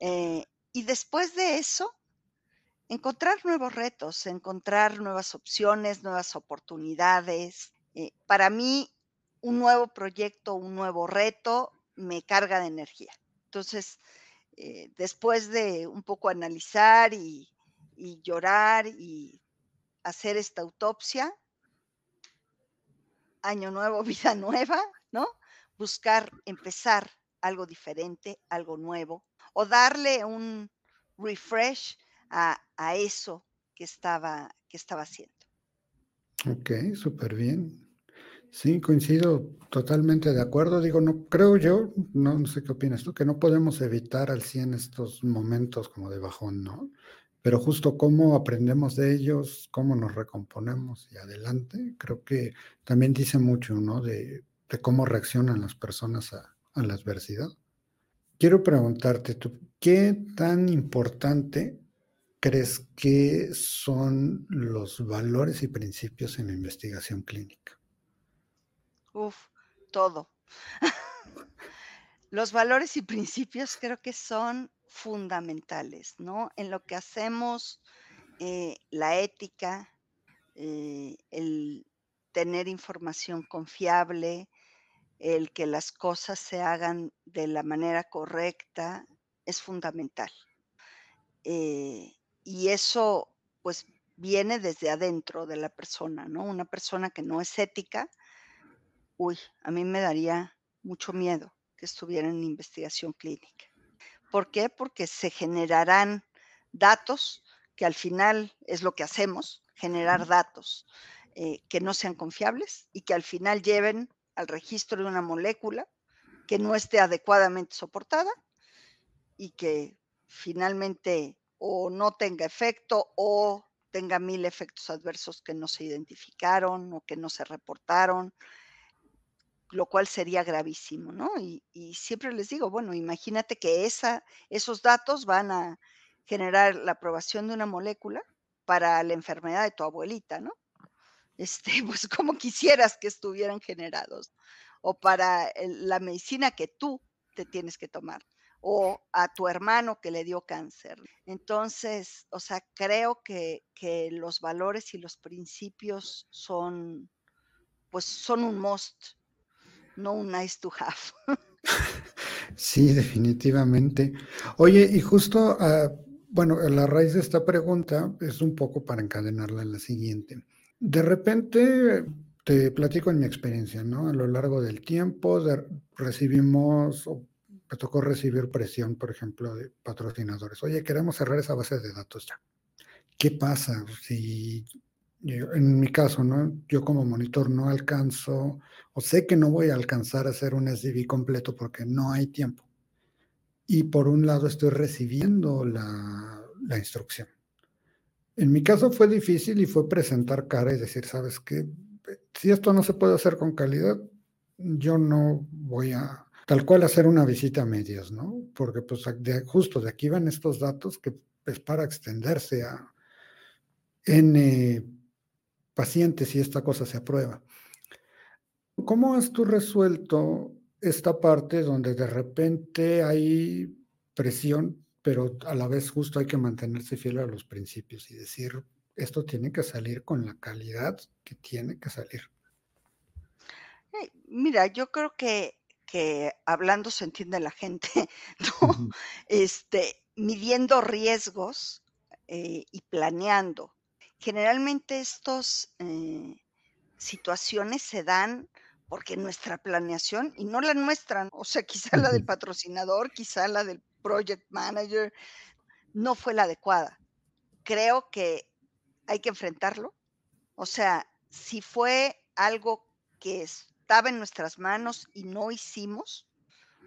Eh, y después de eso, encontrar nuevos retos, encontrar nuevas opciones, nuevas oportunidades. Eh, para mí, un nuevo proyecto, un nuevo reto me carga de energía. Entonces, eh, después de un poco analizar y, llorar y hacer esta autopsia, año nuevo, vida nueva, ¿no? Buscar, empezar algo diferente, algo nuevo, o darle un refresh a, a eso que estaba, que estaba haciendo. Ok, súper bien. Sí, coincido totalmente de acuerdo. Digo, no creo yo, no, sé qué opinas tú, que no podemos evitar al 100 estos momentos como de bajón, ¿no? Pero justo cómo aprendemos de ellos, cómo nos recomponemos y adelante, creo que también dice mucho, ¿no? De, de cómo reaccionan las personas a, a la adversidad. Quiero preguntarte, ¿tú, ¿qué tan importante crees que son los valores y principios en la investigación clínica? Uf, todo. Los valores y principios creo que son fundamentales, ¿no? En lo que hacemos, eh, la ética, eh, el tener información confiable, el que las cosas se hagan de la manera correcta, es fundamental. Eh, y eso, pues, viene desde adentro de la persona, ¿no? Una persona que no es ética, uy, a mí me daría mucho miedo que estuviera en investigación clínica. ¿Por qué? Porque se generarán datos, que al final es lo que hacemos, generar datos eh, que no sean confiables y que al final lleven al registro de una molécula que no esté adecuadamente soportada y que finalmente o no tenga efecto o tenga mil efectos adversos que no se identificaron o que no se reportaron, lo cual sería gravísimo, ¿no? Y, siempre les digo, bueno, imagínate que esa, esos datos van a generar la aprobación de una molécula para la enfermedad de tu abuelita, ¿no? Este, pues como quisieras que estuvieran generados, o para la medicina que tú te tienes que tomar, o a tu hermano que le dio cáncer. Entonces, o sea, creo que, que los valores y los principios son, pues son un must, no nice to have. Sí, definitivamente. Oye, y justo, ah, bueno, la raíz de esta pregunta es un poco para encadenarla en la siguiente. De repente, te platico en mi experiencia, ¿no? A lo largo del tiempo recibimos, o me tocó recibir presión, por ejemplo, de patrocinadores. Oye, queremos cerrar esa base de datos ya. ¿Qué pasa si, en mi caso, ¿no? Yo como monitor no alcanzo, o sé que no voy a alcanzar a hacer un SDV completo porque no hay tiempo? Y por un lado estoy recibiendo la, la instrucción. En mi caso fue difícil y fue presentar cara y decir, ¿sabes qué? Si esto no se puede hacer con calidad, yo no voy a tal cual hacer una visita a medias, ¿no? Porque pues justo de aquí van estos datos que es para extenderse a N pacientes si esta cosa se aprueba. ¿Cómo has tú resuelto esta parte donde de repente hay presión, pero a la vez justo hay que mantenerse fiel a los principios y decir, esto tiene que salir con la calidad que tiene que salir? Eh, Mira, yo creo que, que hablando se entiende la gente, ¿no? Este, midiendo riesgos eh, y planeando. Generalmente estos eh, situaciones se dan porque nuestra planeación, y no la nuestra, o sea, quizá la del patrocinador, quizá la del project manager, no fue la adecuada. Creo que hay que enfrentarlo. O sea, si fue algo que estaba en nuestras manos y no hicimos,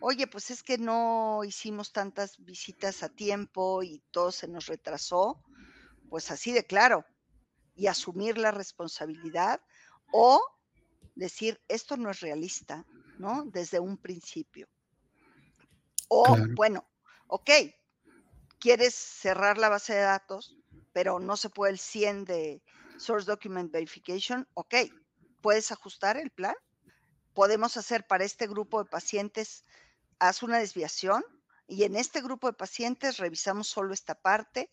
oye, pues es que no hicimos tantas visitas a tiempo y todo se nos retrasó, pues así de claro, y asumir la responsabilidad o decir, esto no es realista, ¿no? Desde un principio. O, bueno, ok, quieres cerrar la base de datos, pero no se puede el 100 de Source Document Verification, ok, puedes ajustar el plan. Podemos hacer para este grupo de pacientes, haz una desviación y en este grupo de pacientes revisamos solo esta parte,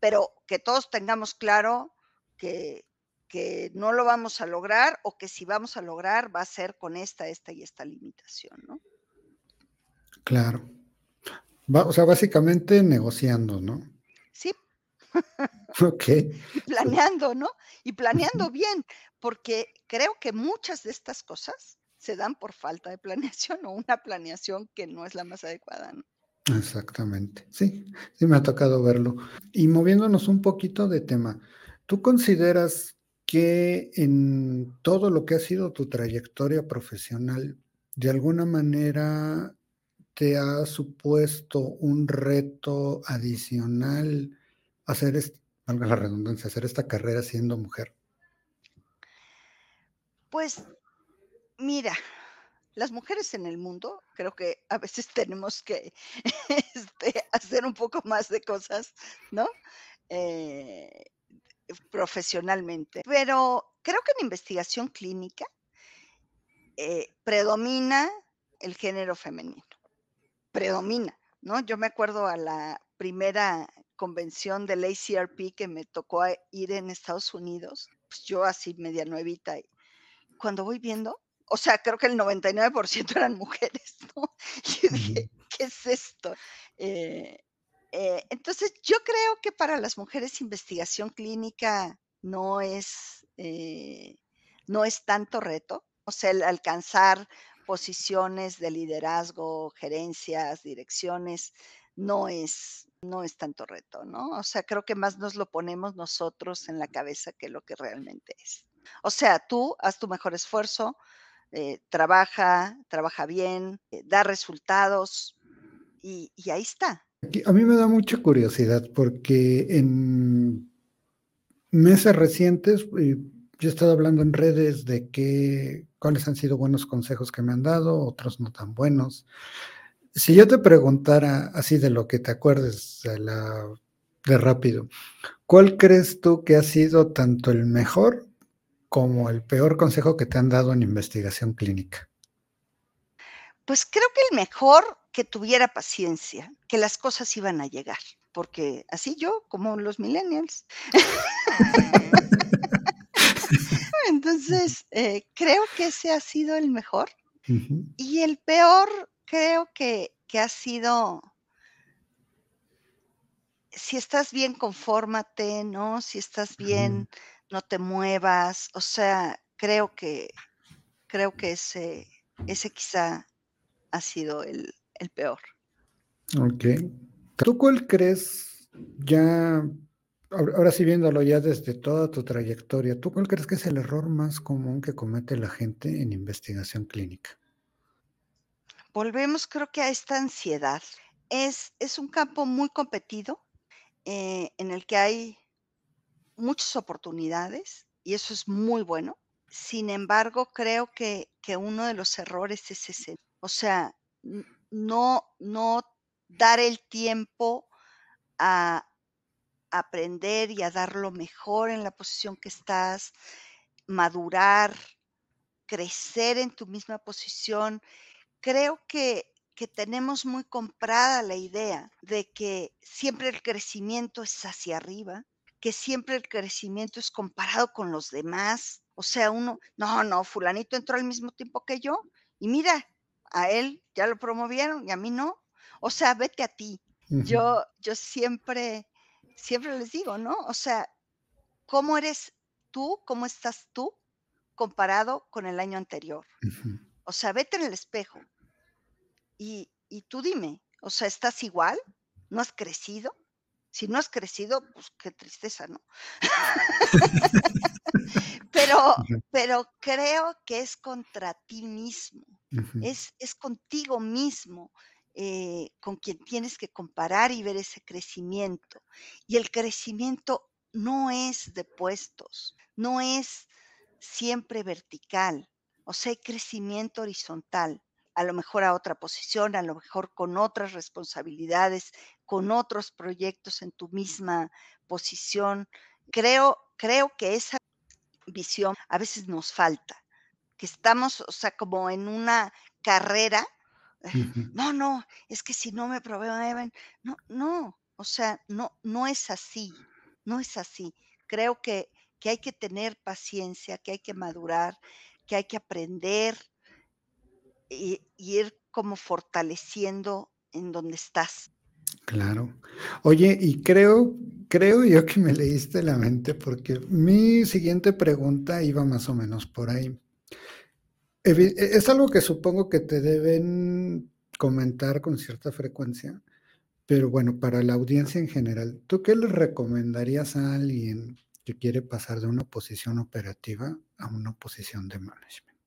pero que todos tengamos claro que, que no lo vamos a lograr o que si vamos a lograr va a ser con esta, esta y esta limitación, ¿no? Claro. o sea, básicamente negociando, ¿no? Sí. ok. Y planeando, ¿no? Y planeando bien, porque creo que muchas de estas cosas se dan por falta de planeación o una planeación que no es la más adecuada, ¿no? Exactamente, sí, sí me ha tocado verlo. Y moviéndonos un poquito de tema, ¿tú consideras que en todo lo que ha sido tu trayectoria profesional, de alguna manera te ha supuesto un reto adicional hacer, la redundancia, hacer esta carrera siendo mujer? Pues mira, las mujeres en el mundo creo que a veces tenemos que este, hacer un poco más de cosas, ¿no? Eh, profesionalmente. Pero creo que en investigación clínica eh, predomina el género femenino. Predomina, ¿no? Yo me acuerdo a la primera convención del ACRP que me tocó ir en Estados Unidos, pues yo así media nuevita. Y cuando voy viendo, o sea, creo que el 99% eran mujeres, ¿no? Y dije, ¿qué es esto? Eh, eh, entonces, yo creo que para las mujeres investigación clínica no es, eh, no es tanto reto, o sea, el alcanzar posiciones de liderazgo, gerencias, direcciones, no es, no es tanto reto, ¿no? O sea, creo que más nos lo ponemos nosotros en la cabeza que lo que realmente es. O sea, tú haz tu mejor esfuerzo, eh, trabaja, trabaja bien, da resultados y ahí está, a mí me da mucha curiosidad porque en meses recientes yo he estado hablando en redes de que, cuáles han sido buenos consejos que me han dado, otros no tan buenos. Si yo te preguntara así de lo que te acuerdes de rápido, ¿cuál crees tú que ha sido tanto el mejor como el peor consejo que te han dado en investigación clínica? Pues creo que el mejor que tuviera paciencia, que las cosas iban a llegar, porque así yo, como los millennials. Entonces, eh, creo que ese ha sido el mejor. Y el peor, creo que, que ha sido, si estás bien, confórmate, ¿no? Si estás bien, no te muevas. O sea, creo que, creo que ese, ese quizá ha sido el, el peor. Ok. ¿Tú cuál crees, ya, ahora sí viéndolo ya desde toda tu trayectoria, ¿tú cuál crees que es el error más común que comete la gente en investigación clínica? Volvemos creo que a esta ansiedad. Es, es un campo muy competido eh, en el que hay muchas oportunidades y eso es muy bueno. Sin embargo, creo que, que uno de los errores es ese. O sea, no, no dar el tiempo a aprender y a dar lo mejor en la posición que estás, madurar, crecer en tu misma posición. Creo que, que tenemos muy comprada la idea de que siempre el crecimiento es hacia arriba, que siempre el crecimiento es comparado con los demás. O sea, uno, no, no, fulanito entró al mismo tiempo que yo y mira, a él ya lo promovieron y a mí no. O sea, vete a ti. Yo, yo siempre, siempre les digo, ¿no? O sea, ¿cómo eres tú? ¿Cómo estás tú comparado con el año anterior? O sea, vete en el espejo y, y tú dime, o sea, ¿estás igual? ¿No has crecido? Si no has crecido, pues qué tristeza, ¿no? Pero pero creo que es contra ti mismo, Es es contigo mismo, eh, con quien tienes que comparar y ver ese crecimiento. Y el crecimiento no es de puestos, no es siempre vertical, o sea, hay crecimiento horizontal, a lo mejor a otra posición, a lo mejor con otras responsabilidades, con otros proyectos en tu misma posición. Creo creo que esa visión a veces nos falta, que estamos, o sea, como en una carrera. Ujú. No, no, es que si no me promueven, no, no, o sea, no, no es así, no es así. Creo que, que hay que tener paciencia, que hay que madurar, que hay que aprender y, y ir como fortaleciendo en donde estás. Claro. Oye, y creo creo yo que me leíste la mente, porque mi siguiente pregunta iba más o menos por ahí. E es algo que supongo que te deben comentar con cierta frecuencia, pero bueno, para la audiencia en general, ¿tú qué le recomendarías a alguien que quiere pasar de una posición operativa a una posición de management?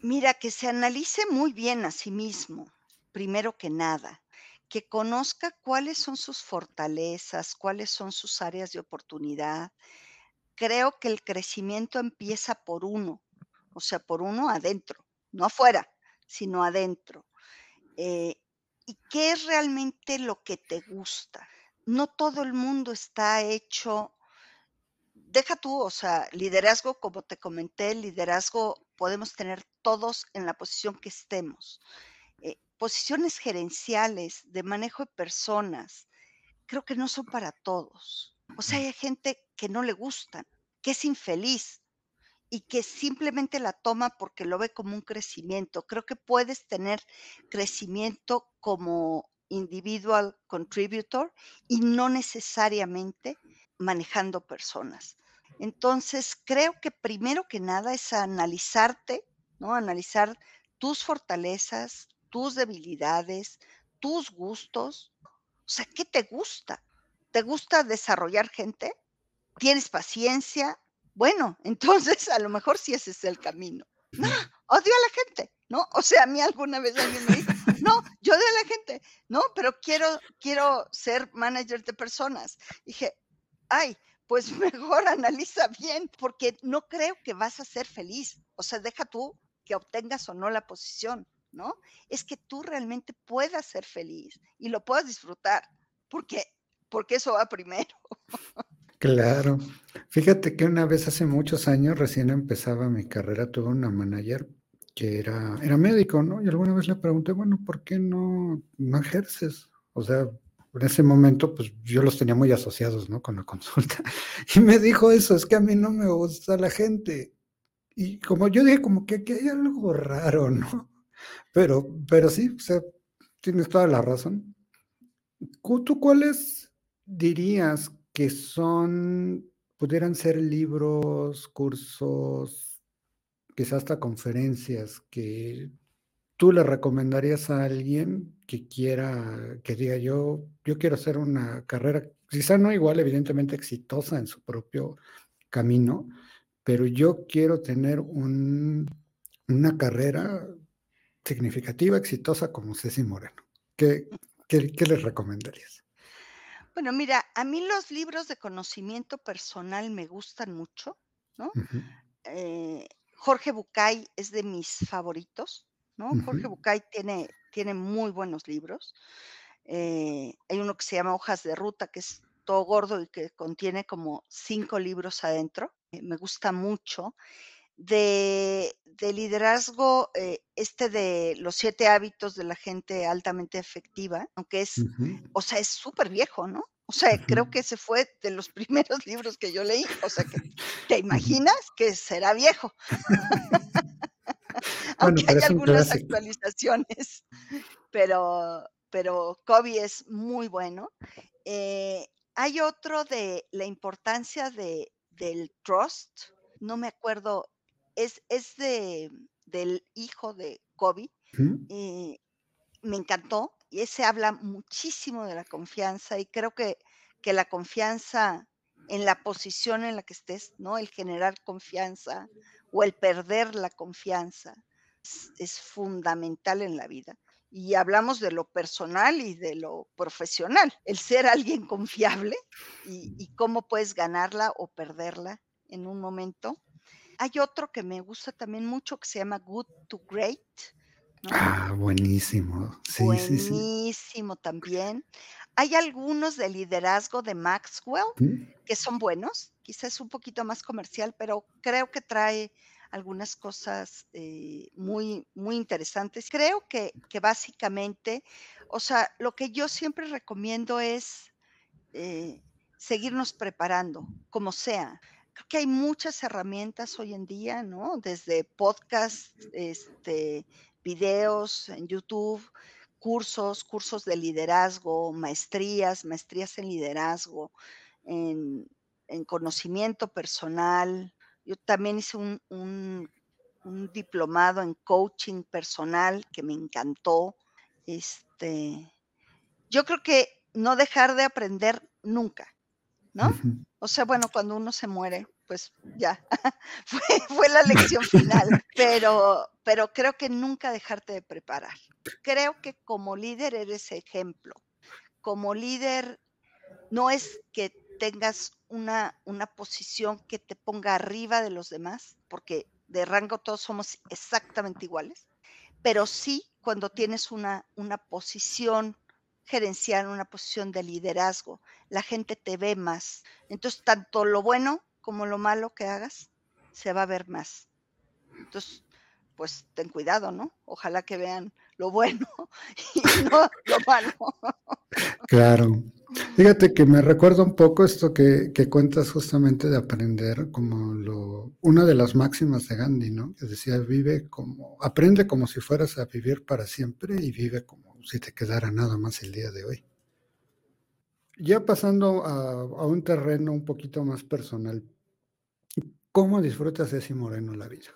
Mira, que se analice muy bien a sí mismo, primero que nada, que conozca cuáles son sus fortalezas, cuáles son sus áreas de oportunidad. Creo que el crecimiento empieza por uno, o sea, por uno adentro, no afuera, sino adentro. Eh, ¿y qué es realmente lo que te gusta? No todo el mundo está hecho deja tú, o sea, liderazgo, como te comenté, liderazgo podemos tener todos en la posición que estemos. Eh, posiciones gerenciales, de manejo de personas, creo que no son para todos. O sea, hay gente que no le gustan, que es infeliz y que simplemente la toma porque lo ve como un crecimiento. Creo que puedes tener crecimiento como individual contributor y no necesariamente manejando personas. Entonces, creo que primero que nada es analizarte, ¿no? Analizar tus fortalezas, tus debilidades, tus gustos. O sea, ¿qué te gusta? ¿Te gusta desarrollar gente? ¿Tienes paciencia? Bueno, entonces a lo mejor sí ese es el camino. No, odio a la gente, ¿no? O sea, a mí alguna vez alguien me dijo, no, yo odio a la gente, no, pero quiero, quiero ser manager de personas. Dije, ay, pues mejor analiza bien, porque no creo que vas a ser feliz. O sea, deja tú que obtengas o no la posición, ¿no? Es que tú realmente puedas ser feliz y lo puedas disfrutar, porque, porque eso va primero. Claro. Fíjate que una vez hace muchos años, recién empezaba mi carrera, tuve una manager que era era médico, ¿no? Y alguna vez le pregunté: "Bueno, ¿por qué no no ejerces?". O sea, en ese momento, pues, yo los tenía muy asociados, ¿no? Con la consulta. Y me dijo eso: "Es que a mí no me gusta la gente". Y como yo dije, como que aquí hay algo raro, ¿no? Pero pero sí, o sea, tienes toda la razón. ¿tú cuáles dirías que son pudieran ser libros, cursos, quizás hasta conferencias que tú le recomendarías a alguien que quiera, que diga yo yo quiero hacer una carrera, quizá no igual, evidentemente exitosa en su propio camino, pero yo quiero tener un una carrera significativa, exitosa como Ceci Moreno? ¿Qué qué qué les recomendarías? Bueno, mira, a mí los libros de conocimiento personal me gustan mucho, ¿no? Eh, Jorge Bucay es de mis favoritos, ¿no? Jorge Bucay tiene, tiene muy buenos libros. Eh, hay uno que se llama Hojas de Ruta, que es todo gordo y que contiene como cinco libros adentro. Eh, me gusta mucho. De, de liderazgo, eh, este de los siete hábitos de la gente altamente efectiva, aunque es, o sea, es súper viejo, ¿no? O sea, creo que ese fue de los primeros libros que yo leí. O sea, que te imaginas que será viejo, aunque hay algunas actualizaciones, pero, pero Kobe es muy bueno. Eh, hay otro de la importancia de, del trust, no me acuerdo, es, es de, del hijo de Kobe, y me encantó, y ese habla muchísimo de la confianza y creo que que la confianza en la posición en la que estés, ¿no? El generar confianza o el perder la confianza es, fundamental en la vida. Y hablamos de lo personal y de lo profesional, el ser alguien confiable y, y cómo puedes ganarla o perderla en un momento. Hay otro que me gusta también mucho que se llama Good to Great, Ah, buenísimo. Sí, sí, sí. Buenísimo también. Hay algunos de liderazgo de Maxwell que son buenos, quizás un poquito más comercial, pero creo que trae algunas cosas eh, muy, muy interesantes. Creo que, que, básicamente, o sea, lo que yo siempre recomiendo es eh, seguirnos preparando, como sea. Creo que hay muchas herramientas hoy en día, ¿no? Desde podcast, este, videos en YouTube, cursos, cursos de liderazgo, maestrías, maestrías en liderazgo, en, conocimiento personal. Yo también hice un, un, diplomado en coaching personal que me encantó. Este, yo creo que no dejar de aprender nunca, ¿no? O sea, bueno, cuando uno se muere, pues ya, fue, la lección final, pero, pero creo que nunca dejarte de preparar. Creo que como líder eres ejemplo. Como líder no es que tengas una, una posición que te ponga arriba de los demás, porque de rango todos somos exactamente iguales, pero sí cuando tienes una, una posición gerencial, una posición de liderazgo, la gente te ve más. Entonces, tanto lo bueno como lo malo que hagas, se va a ver más. Entonces, pues ten cuidado, ¿no? Ojalá que vean lo bueno y no lo malo. Claro. Fíjate que me recuerda un poco esto que, que, cuentas justamente de aprender como lo, una de las máximas de Gandhi, ¿no? Que decía, vive como, aprende como si fueras a vivir para siempre y vive como si te quedara nada más el día de hoy. Ya pasando a, un terreno un poquito más personal, ¿cómo disfrutas Ceci Moreno la vida?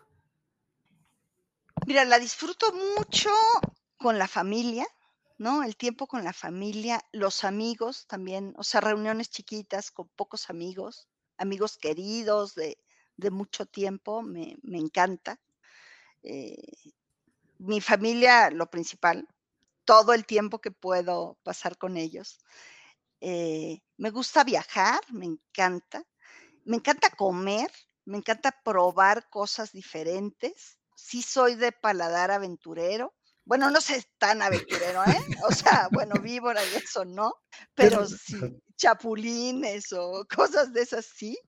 Mira, la disfruto mucho con la familia, ¿no? El tiempo con la familia, los amigos también, o sea, reuniones chiquitas con pocos amigos, amigos queridos de, mucho tiempo, me, encanta. Eh, mi familia, lo principal, todo el tiempo que puedo pasar con ellos. Eh, me gusta viajar, me encanta. Me encanta comer, me encanta probar cosas diferentes. Sí soy de paladar aventurero. Bueno, no sé tan aventurero, ¿eh? O sea, bueno, víbora y eso no, pero sí, chapulines o cosas de esas sí.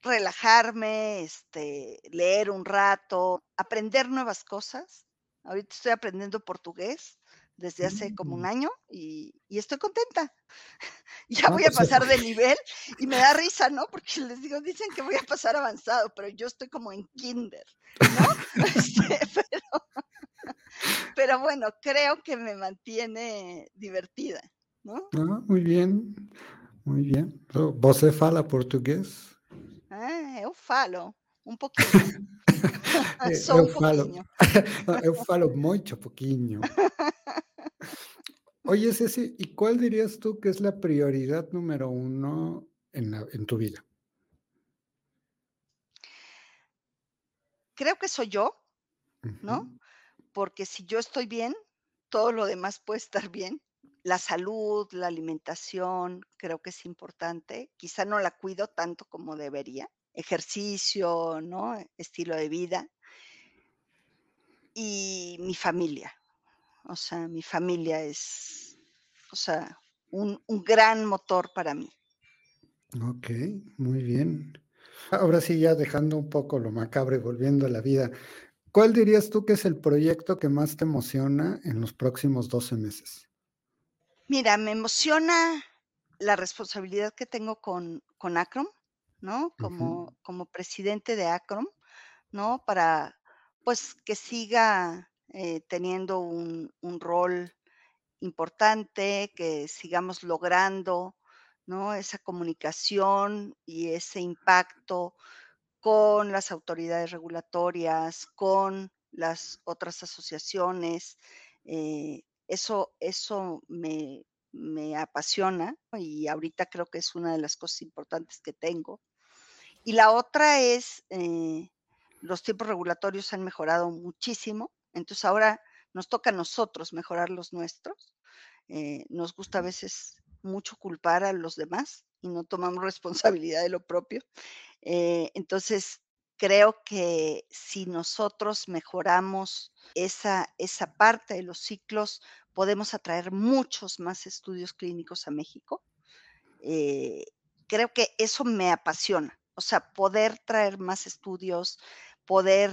Relajarme, este, leer un rato, aprender nuevas cosas. Ahorita estoy aprendiendo portugués desde hace como un mm. año y, estoy contenta. ya voy a pues, pasar de nivel y me da risa, ¿no? Porque les digo, dicen que voy a pasar avanzado, pero yo estoy como en kinder, ¿no? Este, pero, bueno, creo que me mantiene divertida, ¿no? Ah, muy bien, muy bien. ¿Vos fala portugués? Ah, eu falo, un poquito. Só eu, falo, eu falo muito pouquinho. Oye, Ceci, ¿y cuál dirías tú que es la prioridad número uno en, tu vida? Creo que soy yo, ¿no? Porque si yo estoy bien, todo lo demás puede estar bien. La salud, la alimentación, creo que es importante. Quizá no la cuido tanto como debería. Ejercicio, ¿no? Estilo de vida. Y mi familia, o sea, mi familia es, o sea, un, gran motor para mí. Ok, muy bien. Ahora sí, ya dejando un poco lo macabro y volviendo a la vida, ¿cuál dirías tú que es el proyecto que más te emociona en los próximos 12 meses? Mira, me emociona la responsabilidad que tengo con, con Acrom, ¿no? Como, como presidente de Acrom, ¿no? Para, pues, que siga eh, teniendo un, rol importante, que sigamos logrando ¿no? esa comunicación y ese impacto con las autoridades regulatorias, con las otras asociaciones. Eh, eso, eso me, me apasiona y ahorita creo que es una de las cosas importantes que tengo. Y la otra es, eh, los tiempos regulatorios han mejorado muchísimo, entonces ahora nos toca a nosotros mejorar los nuestros. Eh, nos gusta a veces mucho culpar a los demás y no tomamos responsabilidad de lo propio. Eh, entonces, creo que si nosotros mejoramos esa, esa parte de los ciclos, podemos atraer muchos más estudios clínicos a México. Eh, creo que eso me apasiona, o sea, poder traer más estudios, poder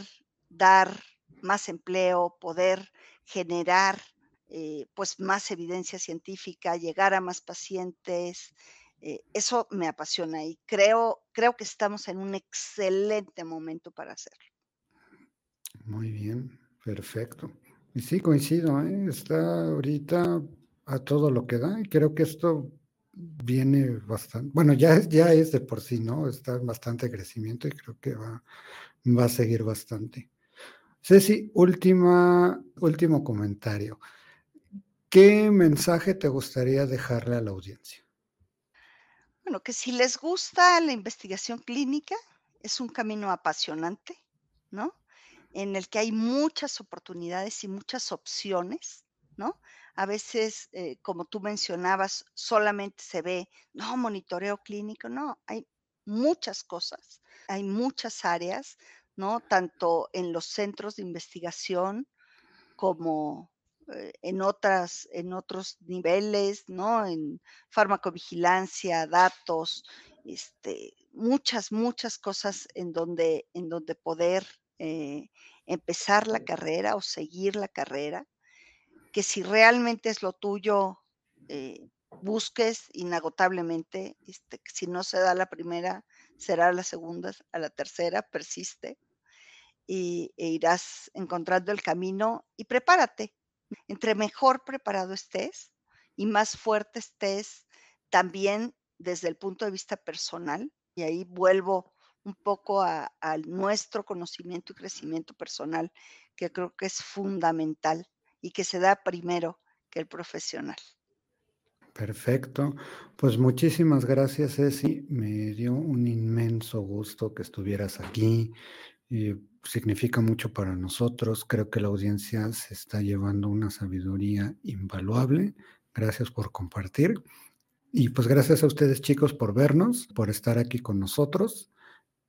dar más empleo, poder generar eh, pues más evidencia científica, llegar a más pacientes. Eh, eso me apasiona y creo, creo que estamos en un excelente momento para hacerlo. Muy bien, perfecto. Y sí, coincido, ¿eh? está ahorita a todo lo que da y creo que esto viene bastante, bueno, ya, ya es de por sí, ¿no? Está bastante crecimiento y creo que va, va a seguir bastante. Ceci, última, último comentario. ¿Qué mensaje te gustaría dejarle a la audiencia? Bueno, que si les gusta la investigación clínica, es un camino apasionante, ¿no? En el que hay muchas oportunidades y muchas opciones, ¿no? A veces, eh, como tú mencionabas, solamente se ve, no, monitoreo clínico, no, hay muchas cosas, hay muchas áreas, ¿no? Tanto en los centros de investigación como eh, en, otras, en otros niveles, ¿no? En farmacovigilancia, datos, este, muchas, muchas cosas en donde, en donde poder eh, empezar la carrera o seguir la carrera, que si realmente es lo tuyo, eh, busques inagotablemente, este, si no se da la primera, será la segunda, a la tercera, persiste y, e irás encontrando el camino y prepárate. Entre mejor preparado estés y más fuerte estés también desde el punto de vista personal, y ahí vuelvo un poco a, nuestro conocimiento y crecimiento personal, que creo que es fundamental y que se da primero que el profesional. Perfecto. Pues muchísimas gracias, Ceci. Me dio un inmenso gusto que estuvieras aquí. Eh, significa mucho para nosotros. Creo que la audiencia se está llevando una sabiduría invaluable. Gracias por compartir. Y pues gracias a ustedes chicos por vernos, por estar aquí con nosotros.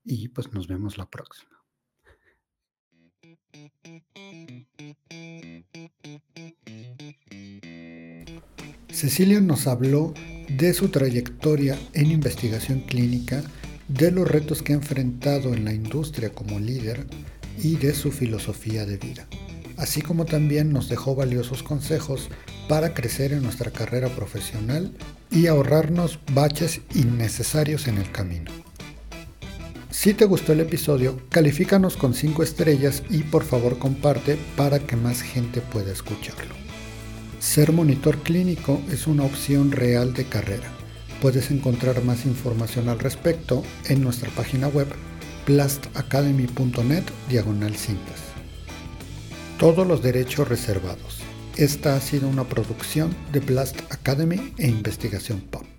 Y pues nos vemos la próxima. Cecilia nos habló de su trayectoria en investigación clínica, de los retos que ha enfrentado en la industria como líder y de su filosofía de vida, así como también nos dejó valiosos consejos para crecer en nuestra carrera profesional y ahorrarnos baches innecesarios en el camino. Si te gustó el episodio, califícanos con 5 estrellas y por favor comparte para que más gente pueda escucharlo. Ser monitor clínico es una opción real de carrera. Puedes encontrar más información al respecto en nuestra página web plastacademy.net diagonal cintas. Todos los derechos reservados. Esta ha sido una producción de Blast Academy e Investigación Pop.